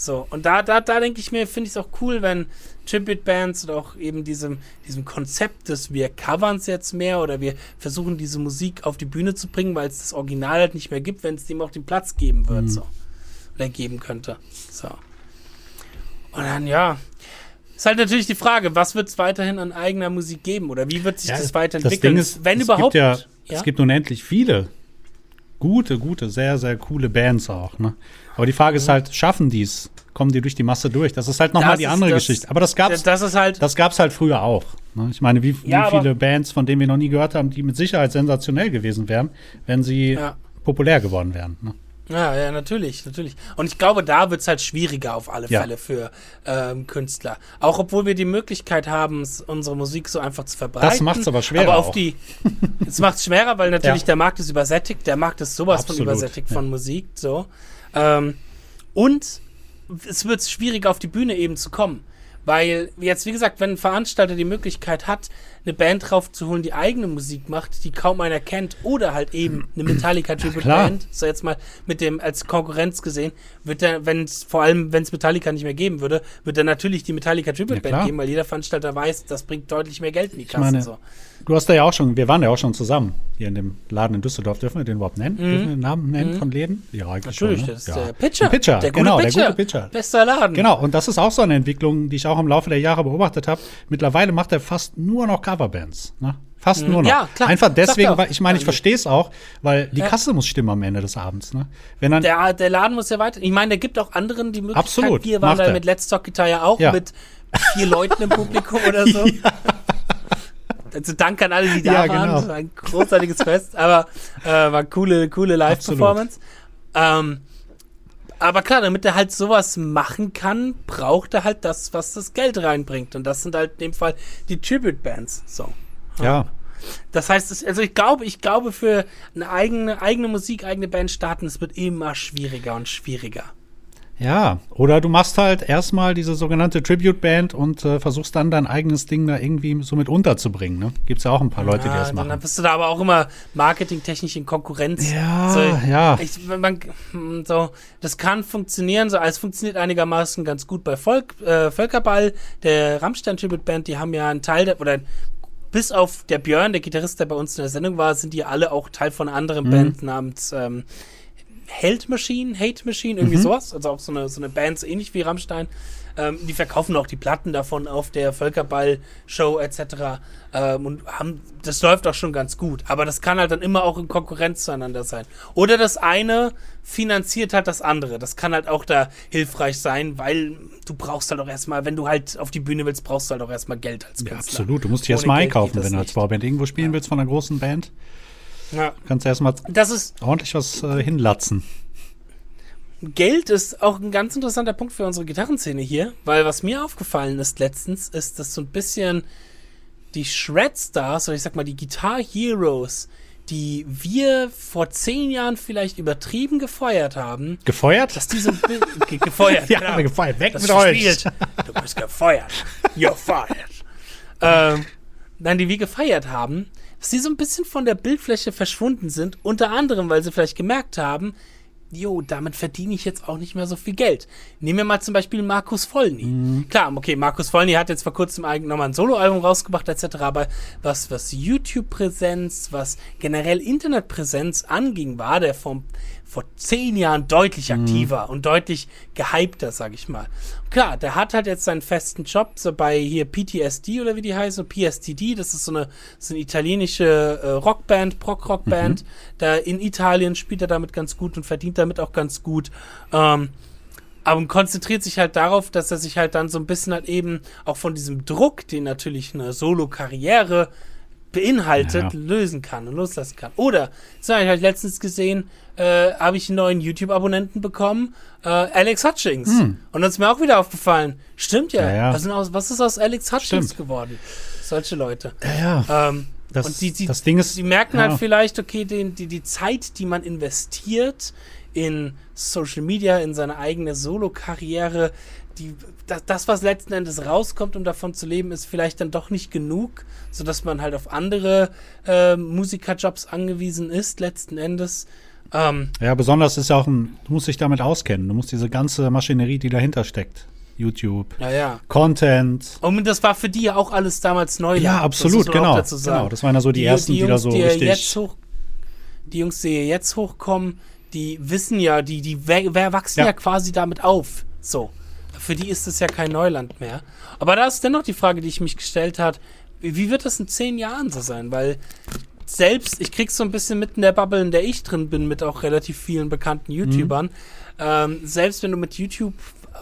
[SPEAKER 1] So, und da, da, da denke ich mir, finde ich es auch cool, wenn Tribute-Bands oder auch eben diesem, diesem Konzept, dass wir covern es jetzt mehr oder wir versuchen diese Musik auf die Bühne zu bringen, weil es das Original halt nicht mehr gibt, wenn es dem auch den Platz geben wird,
[SPEAKER 2] Mhm.
[SPEAKER 1] so. Oder geben könnte. So. Und dann, ja. Ist halt natürlich die Frage, was wird es weiterhin an eigener Musik geben oder wie wird sich
[SPEAKER 2] Ja,
[SPEAKER 1] das
[SPEAKER 2] das
[SPEAKER 1] weiterentwickeln?
[SPEAKER 2] Ding ist,
[SPEAKER 1] wenn
[SPEAKER 2] es
[SPEAKER 1] überhaupt.
[SPEAKER 2] Gibt ja,
[SPEAKER 1] ja?
[SPEAKER 2] Es gibt unendlich viele gute, gute, sehr, sehr coole Bands auch. Ne? Aber die Frage ist halt, schaffen die es? Kommen die durch die Masse durch? Das ist halt nochmal die andere
[SPEAKER 1] das-
[SPEAKER 2] Geschichte. Aber das gab's,
[SPEAKER 1] das ist halt.
[SPEAKER 2] das gab's halt früher auch. Ne? Ich meine, wie,
[SPEAKER 1] Ja,
[SPEAKER 2] wie viele Bands, von denen wir noch nie gehört haben, die mit Sicherheit sensationell gewesen wären, wenn sie
[SPEAKER 1] Ja.
[SPEAKER 2] populär geworden wären. Ne?
[SPEAKER 1] Ja, ja, natürlich, natürlich. Und ich glaube, da wird es halt schwieriger auf alle
[SPEAKER 2] Ja.
[SPEAKER 1] Fälle für ähm, Künstler. Auch obwohl wir die Möglichkeit haben, unsere Musik so einfach zu verbreiten.
[SPEAKER 2] Das macht's aber schwerer
[SPEAKER 1] Aber auf
[SPEAKER 2] auch.
[SPEAKER 1] die. Es macht es schwerer, weil natürlich
[SPEAKER 2] Ja.
[SPEAKER 1] der Markt ist übersättigt. Der Markt ist sowas von
[SPEAKER 2] Absolut,
[SPEAKER 1] übersättigt
[SPEAKER 2] ja.
[SPEAKER 1] von Musik. So. Ähm, und es wird schwieriger, auf die Bühne eben zu kommen. Weil, jetzt, wie gesagt, wenn ein Veranstalter die Möglichkeit hat, eine Band draufzuholen, die eigene Musik macht, die kaum einer kennt, oder halt eben eine Metallica Tribute. Band, so jetzt mal mit dem als Konkurrenz gesehen, wird er, wenn es, vor allem wenn es Metallica nicht mehr geben würde, wird er natürlich die Metallica Tribute
[SPEAKER 2] Ja,
[SPEAKER 1] Band
[SPEAKER 2] klar.
[SPEAKER 1] geben, weil jeder Veranstalter weiß, das bringt deutlich mehr Geld in die Kasse.
[SPEAKER 2] meine,
[SPEAKER 1] so.
[SPEAKER 2] Du hast da ja auch schon, wir waren ja auch schon zusammen hier in dem Laden in Düsseldorf. Dürfen wir den überhaupt nennen? Dürfen wir den Namen nennen von Läden? Ja,
[SPEAKER 1] Mhm. Natürlich,
[SPEAKER 2] schon. Ne?
[SPEAKER 1] das ist
[SPEAKER 2] ja.
[SPEAKER 1] der Pitcher.
[SPEAKER 2] Pitcher,
[SPEAKER 1] der
[SPEAKER 2] genau,
[SPEAKER 1] Pitcher.
[SPEAKER 2] der gute Pitcher.
[SPEAKER 1] Bester Laden.
[SPEAKER 2] Genau, und das ist auch so eine Entwicklung, die ich auch im Laufe der Jahre beobachtet habe. Mittlerweile macht er fast nur noch Coverbands. Ne? Fast nur noch.
[SPEAKER 1] Mhm. Ja, klar.
[SPEAKER 2] Einfach deswegen, weil ich meine, ich
[SPEAKER 1] Ja.
[SPEAKER 2] verstehe es auch, weil die
[SPEAKER 1] Ja.
[SPEAKER 2] Kasse muss stimmen am Ende des Abends. Ne? Wenn dann,
[SPEAKER 1] Der, der Laden muss ja weiter. Ich meine, der gibt auch anderen die Möglichkeit.
[SPEAKER 2] Absolut,
[SPEAKER 1] Wir waren da mit Let's Talk Guitar ja auch
[SPEAKER 2] Ja.
[SPEAKER 1] mit vier Leuten im Publikum oder so. Also danke an alle, die da
[SPEAKER 2] Ja,
[SPEAKER 1] waren.
[SPEAKER 2] genau.
[SPEAKER 1] Das war ein großartiges Fest, aber äh, war coole, coole Live-Performance. Ähm, aber klar, damit er halt sowas machen kann, braucht er halt das, was das Geld reinbringt. Und das sind halt in dem Fall die Tribute-Bands. So.
[SPEAKER 2] ja,
[SPEAKER 1] Das heißt, also ich glaube, ich glaube, für eine eigene, eigene Musik, eigene Band starten, es wird immer schwieriger und schwieriger.
[SPEAKER 2] Ja. Oder du machst halt erstmal diese sogenannte Tribute-Band und äh, versuchst dann dein eigenes Ding da irgendwie so mit unterzubringen. Ne? Gibt es ja auch ein paar Leute, die
[SPEAKER 1] Ah,
[SPEAKER 2] das machen.
[SPEAKER 1] Dann bist du da aber auch immer marketingtechnisch in Konkurrenz.
[SPEAKER 2] Ja,
[SPEAKER 1] so,
[SPEAKER 2] ja.
[SPEAKER 1] Ich, man, hm, so, das kann funktionieren. So, es funktioniert einigermaßen ganz gut bei Volk, äh, Völkerball, der Rammstein Tribute Band. Die haben ja einen Teil der, oder bis auf der Björn, der Gitarrist, der bei uns in der Sendung war, sind die alle auch Teil von anderen
[SPEAKER 2] Mhm.
[SPEAKER 1] Band namens ähm, Hate Machine, Hate Machine, irgendwie
[SPEAKER 2] Mhm.
[SPEAKER 1] sowas. Also auch so eine, so eine Band, so ähnlich wie Rammstein. Ähm, die verkaufen auch die Platten davon auf der Völkerball-Show etc. Ähm, und haben, das läuft auch schon ganz gut. Aber das kann halt dann immer auch in Konkurrenz zueinander sein. Oder das eine finanziert halt das andere. Das kann halt auch da hilfreich sein, weil du brauchst halt auch erstmal, wenn du halt auf die Bühne willst, brauchst du halt auch erstmal Geld als
[SPEAKER 2] Ja,
[SPEAKER 1] Künstler.
[SPEAKER 2] absolut. Du musst dich erstmal einkaufen, wenn du als. Vorband irgendwo spielen willst von einer großen Band.
[SPEAKER 1] Ja.
[SPEAKER 2] Kannst du erstmal
[SPEAKER 1] Das ist,
[SPEAKER 2] ordentlich was äh, hinlatzen.
[SPEAKER 1] Geld ist auch ein ganz interessanter Punkt für unsere Gitarrenszene hier, weil was mir aufgefallen ist letztens, ist, dass so ein bisschen die Shred-Stars oder ich sag mal die Guitar Heroes, die wir vor zehn Jahren vielleicht übertrieben gefeuert haben,
[SPEAKER 2] Gefeuert?
[SPEAKER 1] dass die so ein bi- ge gefeuert,
[SPEAKER 2] ja,
[SPEAKER 1] genau.
[SPEAKER 2] gefeuert. Weg
[SPEAKER 1] das
[SPEAKER 2] mit euch.
[SPEAKER 1] Du bist gefeuert. You're fired. ähm, nein, die wir gefeiert haben, dass die so ein bisschen von der Bildfläche verschwunden sind. Unter anderem, weil sie vielleicht gemerkt haben, jo, damit verdiene ich jetzt auch nicht mehr so viel Geld. Nehmen wir mal zum Beispiel Markus Vollny.
[SPEAKER 2] Mhm.
[SPEAKER 1] Klar, okay, Markus Vollny hat jetzt vor kurzem eigen- nochmal ein Soloalbum rausgebracht etc., aber was, was YouTube-Präsenz, was generell Internetpräsenz anging, war der vom, vor zehn Jahren deutlich
[SPEAKER 2] Mhm.
[SPEAKER 1] aktiver und deutlich gehypter, sag ich mal. Klar, der hat halt jetzt seinen festen Job, so bei hier PTSD oder wie die heißen, PSTD, das ist so eine, so eine italienische äh, Rockband, Prog-Rockband. Da in Italien spielt er damit ganz gut und verdient damit auch ganz gut. Ähm, aber konzentriert sich halt darauf, dass er sich halt dann so ein bisschen halt eben auch von diesem Druck, den natürlich eine Solo-Karriere beinhaltet,
[SPEAKER 2] Ja.
[SPEAKER 1] lösen kann und loslassen kann. Oder, das habe ich halt letztens gesehen, äh, habe ich einen neuen YouTube-Abonnenten bekommen, äh, Alex Hutchings. Und das ist mir auch wieder aufgefallen. Stimmt ja.
[SPEAKER 2] Hm. Ja, ja.
[SPEAKER 1] Was, aus, was ist aus Alex Hutchings
[SPEAKER 2] Stimmt.
[SPEAKER 1] geworden? Solche Leute.
[SPEAKER 2] Ja, ja.
[SPEAKER 1] Ähm,
[SPEAKER 2] Das,
[SPEAKER 1] und die, die,
[SPEAKER 2] das Ding ist.
[SPEAKER 1] die merken halt vielleicht, okay, den, die, die Zeit, die man investiert in Social Media, in seine eigene Solo-Karriere, die, das, was letzten Endes rauskommt, um davon zu leben, ist vielleicht dann doch nicht genug, sodass man halt auf andere äh, Musikerjobs angewiesen ist, letzten Endes. Ähm,
[SPEAKER 2] Ja, besonders ist ja auch ein, du musst dich damit auskennen. Du musst diese ganze Maschinerie, die dahinter steckt. YouTube,
[SPEAKER 1] naja.
[SPEAKER 2] Content.
[SPEAKER 1] Und das war für die ja auch alles damals neu.
[SPEAKER 2] Ja, absolut, genau. genau. Das waren ja so die, ersten, die,
[SPEAKER 1] Jungs,
[SPEAKER 2] da so
[SPEAKER 1] die
[SPEAKER 2] richtig.
[SPEAKER 1] Jetzt hoch, die Jungs, die jetzt hochkommen, die wissen ja, die, die wachsen ja.
[SPEAKER 2] Ja.
[SPEAKER 1] quasi damit auf. So. Für die ist es ja kein Neuland mehr. Aber da ist dennoch die Frage, die ich mich gestellt habe, wie, wird das in zehn Jahren so sein? Weil selbst, ich krieg's so ein bisschen mit in der Bubble, in der ich drin bin, mit auch relativ vielen bekannten YouTubern. Ähm, selbst wenn du mit YouTube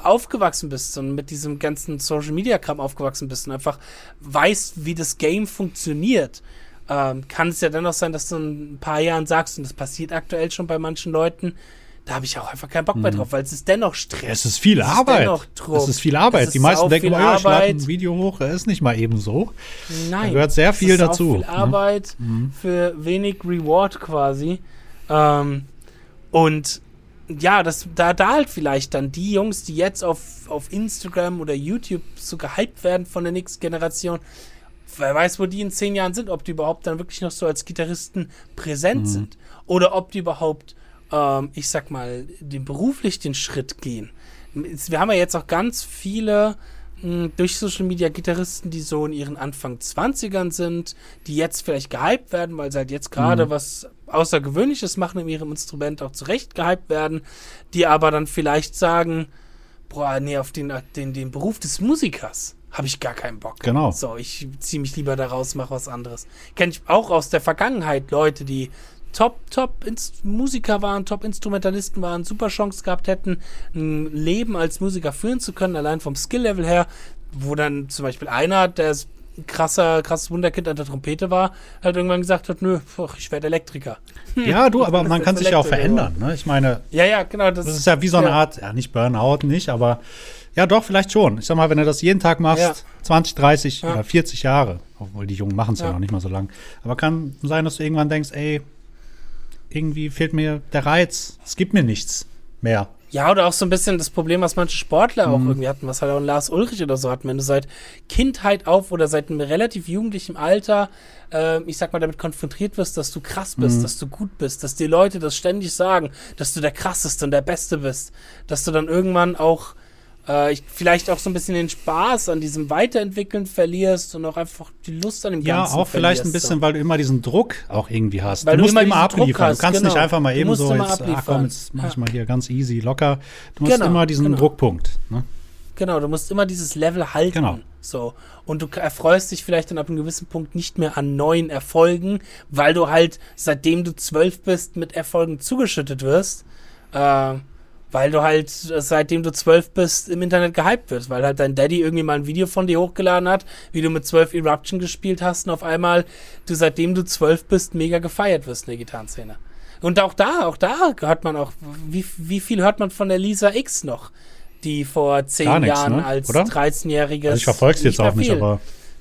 [SPEAKER 1] aufgewachsen bist und mit diesem ganzen Social Media Kram aufgewachsen bist und einfach weißt, wie das Game funktioniert, ähm, kann es ja dennoch sein, dass du in ein paar Jahren sagst, und das passiert aktuell schon bei manchen Leuten, da habe ich auch einfach keinen Bock mehr drauf, weil es ist dennoch Stress.
[SPEAKER 2] Es ist viel
[SPEAKER 1] Es ist
[SPEAKER 2] Arbeit.
[SPEAKER 1] Druck.
[SPEAKER 2] Es ist viel Arbeit.
[SPEAKER 1] Es
[SPEAKER 2] Die
[SPEAKER 1] ist
[SPEAKER 2] meisten denken, oh ja, ich lade ein Video hoch. Er ist nicht mal eben so.
[SPEAKER 1] Nein.
[SPEAKER 2] Da gehört sehr
[SPEAKER 1] es
[SPEAKER 2] viel
[SPEAKER 1] ist
[SPEAKER 2] dazu,
[SPEAKER 1] viel
[SPEAKER 2] ne?
[SPEAKER 1] Arbeit für wenig Reward quasi. Ähm, und ja, das, da, da halt vielleicht dann die Jungs, die jetzt auf, auf Instagram oder YouTube so gehypt werden von der nächsten Generation, wer weiß, wo die in zehn Jahren sind, ob die überhaupt dann wirklich noch so als Gitarristen präsent sind. Oder ob die überhaupt, ähm, ich sag mal, den beruflich den Schritt gehen. Wir haben ja jetzt auch ganz viele mh, durch Social Media Gitarristen, die so in ihren Anfang 20ern sind, die jetzt vielleicht gehypt werden, weil sie halt jetzt gerade was Außergewöhnliches machen in ihrem Instrument, auch zurecht gehypt werden, die aber dann vielleicht sagen, boah, nee, auf den, den, den Beruf des Musikers habe ich gar keinen Bock.
[SPEAKER 2] Genau.
[SPEAKER 1] So, ich ziehe mich lieber da raus, mache was anderes. Kenne ich auch aus der Vergangenheit Leute, die Top, Top Inst Musiker waren, Top Instrumentalisten waren, super Chance gehabt hätten, ein Leben als Musiker führen zu können, allein vom Skill-Level her, wo dann zum Beispiel einer, der ein krasser, krasses Wunderkind an der Trompete war, halt irgendwann gesagt hat, nö, ich werde Elektriker.
[SPEAKER 2] Ja, du, aber man
[SPEAKER 1] ist
[SPEAKER 2] kann sich ja auch verändern. Ne? Ich meine,
[SPEAKER 1] Ja, ja, genau. Das,
[SPEAKER 2] das ist ja wie so eine Art, ja, nicht Burnout, nicht, aber ja, doch, vielleicht schon. Ich sag mal, wenn du das jeden Tag machst,
[SPEAKER 1] Ja.
[SPEAKER 2] 20, 30
[SPEAKER 1] Ja.
[SPEAKER 2] oder 40 Jahre, obwohl die Jungen machen es ja.
[SPEAKER 1] Ja.
[SPEAKER 2] noch nicht mal so lang. Aber kann sein, dass du irgendwann denkst, ey, irgendwie fehlt mir der Reiz. Es gibt mir nichts mehr.
[SPEAKER 1] Ja, oder auch so ein bisschen das Problem, was manche Sportler
[SPEAKER 2] Mhm.
[SPEAKER 1] auch irgendwie hatten, was halt auch ein Lars Ulrich oder so hatten, wenn du seit Kindheit auf oder seit einem relativ jugendlichen Alter, äh, ich sag mal, damit konfrontiert wirst, dass du krass
[SPEAKER 2] Mhm.
[SPEAKER 1] bist, dass du gut bist, dass die Leute das ständig sagen, dass du der krasseste und der Beste bist, dass du dann irgendwann auch äh, ich, vielleicht auch so ein bisschen den Spaß an diesem Weiterentwickeln verlierst und auch einfach die Lust an dem
[SPEAKER 2] Ja,
[SPEAKER 1] Ganzen
[SPEAKER 2] auch vielleicht ein bisschen, weil du immer diesen Druck auch irgendwie hast.
[SPEAKER 1] Weil
[SPEAKER 2] du
[SPEAKER 1] du
[SPEAKER 2] musst
[SPEAKER 1] immer
[SPEAKER 2] abliefern.
[SPEAKER 1] hast,
[SPEAKER 2] du kannst nicht
[SPEAKER 1] genau.
[SPEAKER 2] einfach mal eben so jetzt, ach komm, jetzt mach ich
[SPEAKER 1] Ja.
[SPEAKER 2] mal hier ganz easy, locker. Du musst
[SPEAKER 1] Genau,
[SPEAKER 2] immer diesen
[SPEAKER 1] genau.
[SPEAKER 2] Druckpunkt. Ne?
[SPEAKER 1] Genau, du musst immer dieses Level halten.
[SPEAKER 2] Genau.
[SPEAKER 1] So. Und du erfreust dich vielleicht dann ab einem gewissen Punkt nicht mehr an neuen Erfolgen, weil du halt, seitdem du zwölf bist, mit Erfolgen zugeschüttet wirst. Äh, weil du halt, seitdem du zwölf bist, im Internet gehypt wirst, weil halt dein Daddy irgendwie mal ein Video von dir hochgeladen hat, wie du mit zwölf Eruption gespielt hast und auf einmal du, seitdem du zwölf bist, mega gefeiert wirst in der Gitarrenszene. Und auch da, auch da hört man auch, wie, wie viel hört man von der Lisa X noch? Die vor zehn
[SPEAKER 2] nichts,
[SPEAKER 1] Jahren
[SPEAKER 2] ne?
[SPEAKER 1] als
[SPEAKER 2] Oder?
[SPEAKER 1] 13-jähriges.
[SPEAKER 2] Also ich verfolge jetzt auch nicht, aber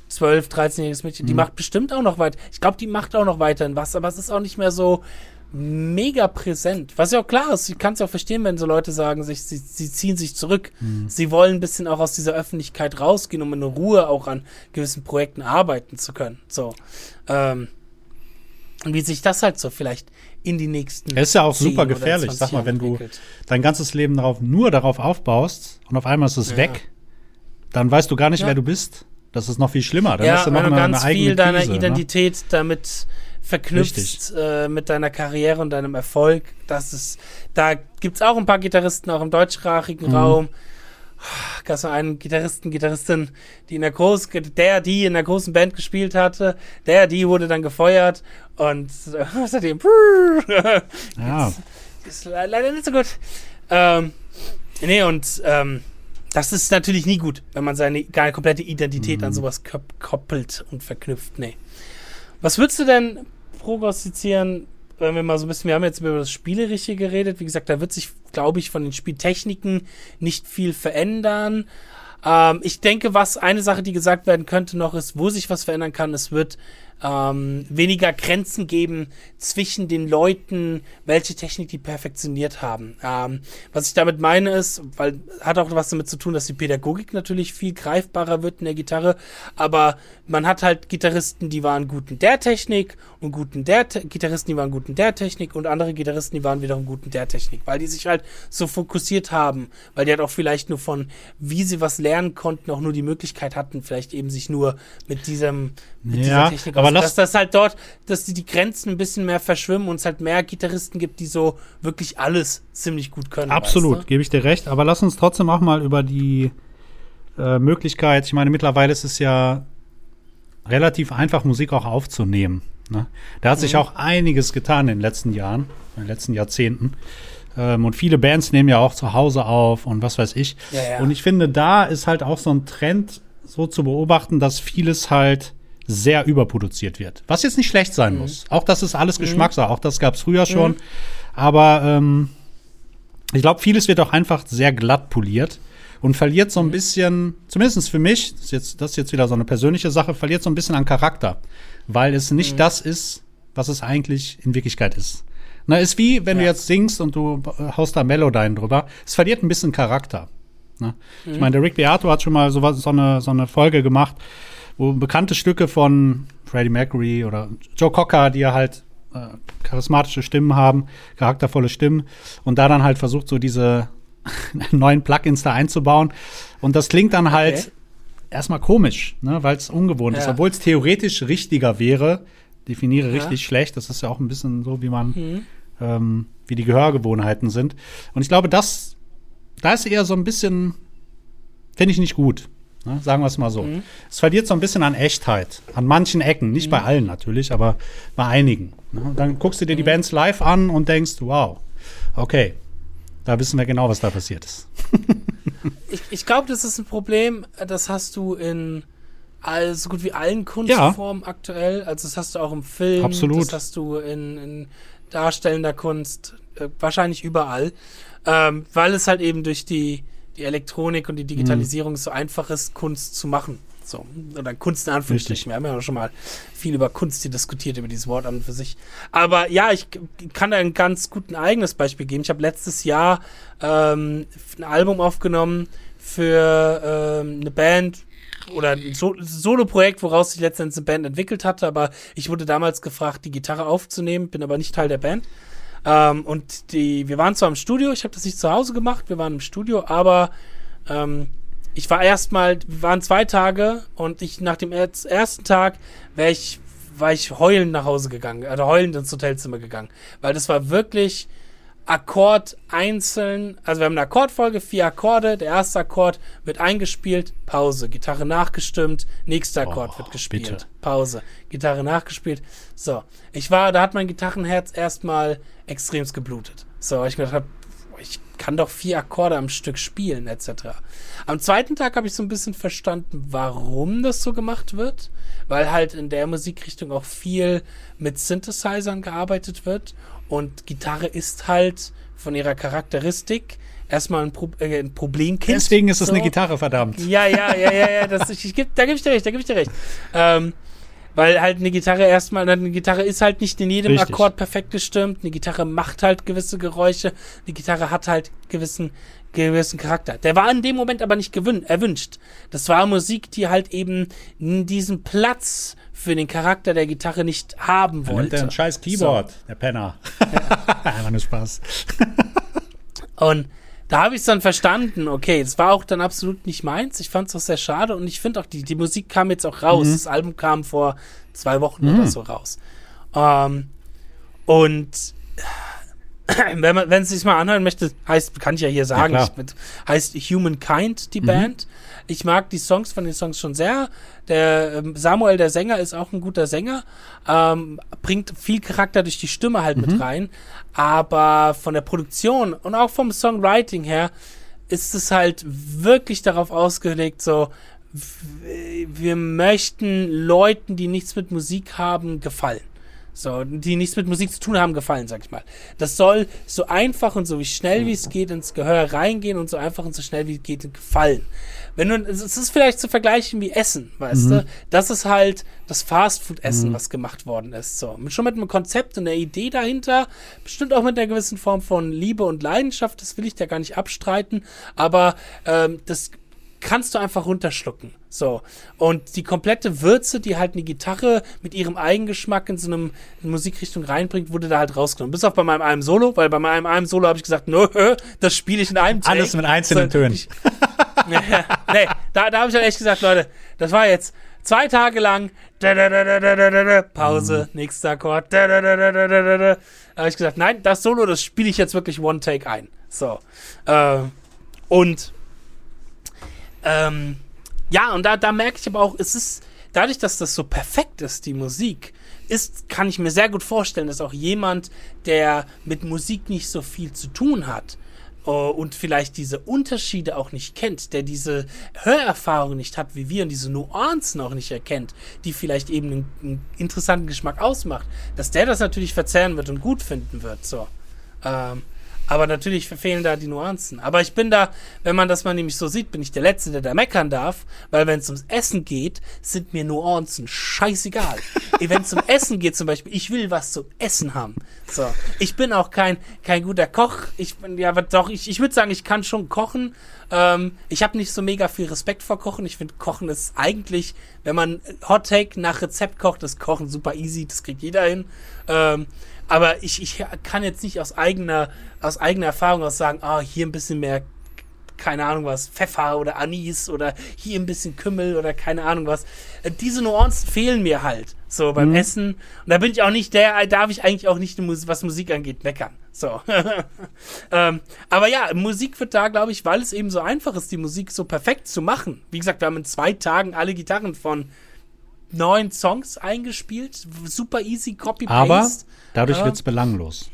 [SPEAKER 1] 12, 13-jähriges Mädchen, die
[SPEAKER 2] Mhm.
[SPEAKER 1] macht bestimmt auch noch weiter. Ich glaube, die macht auch noch weiterhin was, aber es ist auch nicht mehr so mega präsent. Was ja auch klar ist, ich kann es ja auch verstehen, wenn so Leute sagen, sich, sie, sie ziehen sich zurück.
[SPEAKER 2] Mhm.
[SPEAKER 1] Sie wollen ein bisschen auch aus dieser Öffentlichkeit rausgehen, um in Ruhe auch an gewissen Projekten arbeiten zu können. So. Ähm, und wie sich das halt so vielleicht in die nächsten.
[SPEAKER 2] Es ist ja auch
[SPEAKER 1] 10
[SPEAKER 2] super gefährlich.
[SPEAKER 1] 20
[SPEAKER 2] Sag mal, wenn
[SPEAKER 1] Jahren
[SPEAKER 2] du
[SPEAKER 1] entwickelt.
[SPEAKER 2] dein ganzes Leben darauf, nur darauf aufbaust und auf einmal ist es
[SPEAKER 1] Ja.
[SPEAKER 2] weg, dann weißt du gar nicht,
[SPEAKER 1] Ja.
[SPEAKER 2] wer du bist. Das ist noch viel schlimmer. Dann
[SPEAKER 1] ja,
[SPEAKER 2] hast du
[SPEAKER 1] wenn
[SPEAKER 2] noch
[SPEAKER 1] du
[SPEAKER 2] eine,
[SPEAKER 1] ganz
[SPEAKER 2] eine
[SPEAKER 1] viel deiner
[SPEAKER 2] Krise, ne?
[SPEAKER 1] Identität damit verknüpfst äh, mit deiner Karriere und deinem Erfolg. Das ist, da gibt's auch ein paar Gitarristen, auch im deutschsprachigen
[SPEAKER 2] Mhm.
[SPEAKER 1] Raum. Gab es einen Gitarristen, Gitarristin, die in der großen, der, die in der großen Band gespielt hatte, der, die wurde dann gefeuert und äh, seitdem
[SPEAKER 2] Ja,
[SPEAKER 1] ist le- leider nicht so gut. Ähm, nee, und ähm, das ist natürlich nie gut, wenn man seine gar komplette Identität
[SPEAKER 2] Mhm.
[SPEAKER 1] an sowas kop- koppelt und verknüpft. Nee. Was würdest du denn prognostizieren, wenn wir mal so ein bisschen, wir haben jetzt über das Spielerische geredet, wie gesagt, da wird sich, glaube ich, von den Spieltechniken nicht viel verändern. Ähm, ich denke, was eine Sache, die gesagt werden könnte noch ist, wo sich was verändern kann, es wird ähm, weniger Grenzen geben zwischen den Leuten, welche Technik die perfektioniert haben. Ähm, was ich damit meine ist, weil hat auch was damit zu tun, dass die Pädagogik natürlich viel greifbarer wird in der Gitarre, aber man hat halt Gitarristen, die waren gut in der Technik und gut in der Te Gitarristen, die waren gut in der Technik und andere Gitarristen, die waren wiederum gut in der Technik, weil die sich halt so fokussiert haben, weil die halt auch vielleicht nur von, wie sie was lernen konnten, auch nur die Möglichkeit hatten, vielleicht eben sich nur mit diesem mit
[SPEAKER 2] Ja,
[SPEAKER 1] dieser Technik
[SPEAKER 2] aber
[SPEAKER 1] aus,
[SPEAKER 2] lass-
[SPEAKER 1] dass das halt dort, dass die, die Grenzen ein bisschen mehr verschwimmen und es halt mehr Gitarristen gibt, die so wirklich alles ziemlich gut können.
[SPEAKER 2] Absolut,
[SPEAKER 1] Weißt
[SPEAKER 2] gebe ich dir recht. Aber lass uns trotzdem auch mal über die äh, Möglichkeit, ich meine, mittlerweile ist es ja relativ einfach, Musik auch aufzunehmen. Ne? Da hat sich
[SPEAKER 1] Mhm.
[SPEAKER 2] auch einiges getan in den letzten Jahren, in den letzten Jahrzehnten. Ähm, und viele Bands nehmen ja auch zu Hause auf und was weiß ich.
[SPEAKER 1] Ja, ja.
[SPEAKER 2] Und ich finde, da ist halt auch so ein Trend so zu beobachten, dass vieles halt sehr überproduziert wird. Was jetzt nicht schlecht
[SPEAKER 1] Mhm.
[SPEAKER 2] sein muss. Auch das ist alles Geschmackssache. Auch das gab es früher schon. Aber ähm, ich glaube, vieles wird auch einfach sehr glatt poliert und verliert
[SPEAKER 1] Mhm.
[SPEAKER 2] so ein bisschen, zumindest für mich, das ist, jetzt, das ist jetzt wieder so eine persönliche Sache, verliert so ein bisschen an Charakter, weil es nicht
[SPEAKER 1] Mhm.
[SPEAKER 2] das ist, was es eigentlich in Wirklichkeit ist. Na, ist wie, wenn du
[SPEAKER 1] Ja.
[SPEAKER 2] jetzt singst und du äh, haust da Melodyne drüber. Es verliert ein bisschen Charakter. Ne?
[SPEAKER 1] Mhm.
[SPEAKER 2] Ich meine, der Rick Beato hat schon mal so, was, so, eine, so eine Folge gemacht, wo bekannte Stücke von Freddie Mercury oder Joe Cocker, die ja halt äh, charismatische Stimmen haben, charaktervolle Stimmen, und da dann halt versucht, so diese neuen Plugins da einzubauen. Und das klingt dann halt
[SPEAKER 1] Okay.
[SPEAKER 2] erstmal komisch, ne, weil es ungewohnt ist,
[SPEAKER 1] Ja.
[SPEAKER 2] obwohl es theoretisch richtiger wäre. Definiere
[SPEAKER 1] Ja.
[SPEAKER 2] richtig schlecht. Das ist ja auch ein bisschen so, wie man,
[SPEAKER 1] Mhm.
[SPEAKER 2] ähm, wie die Gehörgewohnheiten sind. Und ich glaube, das, da ist eher so ein bisschen, finde ich nicht gut. Ne? Sagen wir es mal so.
[SPEAKER 1] Mhm.
[SPEAKER 2] Es verliert so ein bisschen an Echtheit. An manchen Ecken. Nicht bei allen natürlich, aber bei einigen. Ne? Dann guckst du dir die
[SPEAKER 1] Mhm.
[SPEAKER 2] Bands live an und denkst, wow, okay, da wissen wir genau, was da passiert ist.
[SPEAKER 1] Ich, ich glaube, das ist ein Problem, das hast du in all, so gut wie allen Kunstformen aktuell. Also das hast du auch im Film,
[SPEAKER 2] Absolut.
[SPEAKER 1] das hast du in, in darstellender Kunst, äh, wahrscheinlich überall. Ähm, weil es halt eben durch die, die Elektronik und die Digitalisierung so einfach ist, Kunst zu machen. So, oder Kunst in Anführungsstrichen. Wir haben ja auch schon mal viel über Kunst hier diskutiert, über dieses Wort an und für sich. Aber ja, ich kann da ein ganz gut ein eigenes Beispiel geben. Ich habe letztes Jahr ähm, ein Album aufgenommen für ähm, eine Band oder ein so Solo-Projekt, woraus sich letztendlich eine Band entwickelt hatte. Aber ich wurde damals gefragt, die Gitarre aufzunehmen, bin aber nicht Teil der Band. Ähm, und die, wir waren zwar im Studio, ich habe das nicht zu Hause gemacht, wir waren im Studio, aber ähm, ich war erstmal, wir waren zwei Tage und ich nach dem ersten Tag wäre ich, war ich heulend nach Hause gegangen, also heulend ins Hotelzimmer gegangen, weil das war wirklich Akkord einzeln, also wir haben eine Akkordfolge, vier Akkorde, der erste Akkord wird eingespielt, Pause, Gitarre nachgestimmt, nächster Akkord
[SPEAKER 2] Oh,
[SPEAKER 1] wird gespielt,
[SPEAKER 2] bitte.
[SPEAKER 1] Pause, Gitarre nachgespielt. So, ich war, da hat mein Gitarrenherz erstmal extremst geblutet. So, weil ich gedacht habe, ich kann doch vier Akkorde am Stück spielen, etc. Am zweiten Tag habe ich so ein bisschen verstanden, warum das so gemacht wird, weil halt in der Musikrichtung auch viel mit Synthesizern gearbeitet wird und Gitarre ist halt von ihrer Charakteristik erstmal ein, Pro äh, ein Problemkind.
[SPEAKER 2] Deswegen ist es
[SPEAKER 1] So.
[SPEAKER 2] eine Gitarre, verdammt.
[SPEAKER 1] Ja, ja, ja, ja, ja. Das, ich, ich geb, da gebe ich dir recht, da gebe ich dir recht. Ähm, weil halt eine Gitarre erstmal, eine Gitarre ist halt nicht in jedem
[SPEAKER 2] Richtig.
[SPEAKER 1] Akkord perfekt gestimmt. Eine Gitarre macht halt gewisse Geräusche. Eine Gitarre hat halt gewissen, gewissen Charakter. Der war in dem Moment aber nicht gewün erwünscht. Das war Musik, die halt eben diesen Platz für den Charakter der Gitarre nicht haben
[SPEAKER 2] Dann nimmt
[SPEAKER 1] wollte.
[SPEAKER 2] er ein scheiß Keyboard, der Penner. Einfach nur Spaß.
[SPEAKER 1] Und da habe ich es dann verstanden, okay, es war auch dann absolut nicht meins. Ich fand es auch sehr schade und ich finde auch, die, die Musik kam jetzt auch raus. Das Album kam vor zwei Wochen oder so raus. Ähm, und wenn man, wenn es sich mal anhören möchte, heißt, kann ich ja hier sagen, ich mit, heißt Humankind, die Band. Ich mag die Songs von den Songs schon sehr. Der ähm, Samuel, der Sänger, ist auch ein guter Sänger. Ähm, bringt viel Charakter durch die Stimme halt mit rein. Aber von der Produktion und auch vom Songwriting her ist es halt wirklich darauf ausgelegt, so, wir möchten Leuten, die nichts mit Musik haben, gefallen. So, die nichts mit Musik zu tun haben, gefallen, sag ich mal. Das soll so einfach und so wie schnell wie es geht ins Gehör reingehen und so einfach und so schnell wie es geht gefallen. Wenn du, es ist vielleicht zu vergleichen wie Essen, weißt
[SPEAKER 2] Mhm.
[SPEAKER 1] du? Das ist halt das Fastfood-Essen, was gemacht worden ist. So, schon mit einem Konzept und einer Idee dahinter, bestimmt auch mit einer gewissen Form von Liebe und Leidenschaft, das will ich da gar nicht abstreiten, aber ähm, das kannst du einfach runterschlucken. So. Und die komplette Würze, die halt eine Gitarre mit ihrem Eigengeschmack in so einem in Musikrichtung reinbringt, wurde da halt rausgenommen. Bis auf bei meinem einem Solo, weil bei meinem einem Solo habe ich gesagt, nö, das spiele ich in einem Take.
[SPEAKER 2] Alles mit einzelnen
[SPEAKER 1] so,
[SPEAKER 2] Tönen.
[SPEAKER 1] Ich, nee, da, da habe ich halt echt gesagt, Leute, das war jetzt zwei Tage lang Pause, mhm. nächster Akkord. Da habe ich gesagt, nein, das Solo, das spiele ich jetzt wirklich One Take ein. So. Äh, und ähm, ja, und da, da merke ich aber auch, es ist, dadurch, dass das so perfekt ist, die Musik, ist, kann ich mir sehr gut vorstellen, dass auch jemand, der mit Musik nicht so viel zu tun hat, äh, und vielleicht diese Unterschiede auch nicht kennt, der diese Hörerfahrung nicht hat wie wir und diese Nuancen auch nicht erkennt, die vielleicht eben einen, einen interessanten Geschmack ausmacht, dass der das natürlich verzerren wird und gut finden wird. So. Ähm, aber natürlich fehlen da die Nuancen. Aber ich bin da, wenn man das mal nämlich so sieht, bin ich der Letzte, der da meckern darf, weil wenn es ums Essen geht, sind mir Nuancen scheißegal. wenn es um Essen geht zum Beispiel, ich will was zum Essen haben. So. Ich bin auch kein, kein guter Koch. Ich bin, ja, aber doch, ich, ich würde sagen, ich kann schon kochen. Ähm, ich habe nicht so mega viel Respekt vor Kochen. Ich finde, Kochen ist eigentlich, wenn man Hot Take nach Rezept kocht, ist Kochen super easy, das kriegt jeder hin. Ähm, aber ich, ich kann jetzt nicht aus eigener, aus eigener Erfahrung aus sagen, ah, hier ein bisschen mehr, keine Ahnung was, Pfeffer oder Anis oder hier ein bisschen Kümmel oder keine Ahnung was. Äh, Diese Nuancen fehlen mir halt, so beim Essen. Und da bin ich auch nicht der, darf ich eigentlich auch nicht, was Musik angeht, meckern. So. ähm, aber ja, Musik wird da, glaube ich, weil es eben so einfach ist, die Musik so perfekt zu machen. Wie gesagt, wir haben in zwei Tagen alle Gitarren von neun Songs eingespielt. Super easy, Copy-Paste.
[SPEAKER 2] Aber dadurch
[SPEAKER 1] Ja.
[SPEAKER 2] wird es belanglos.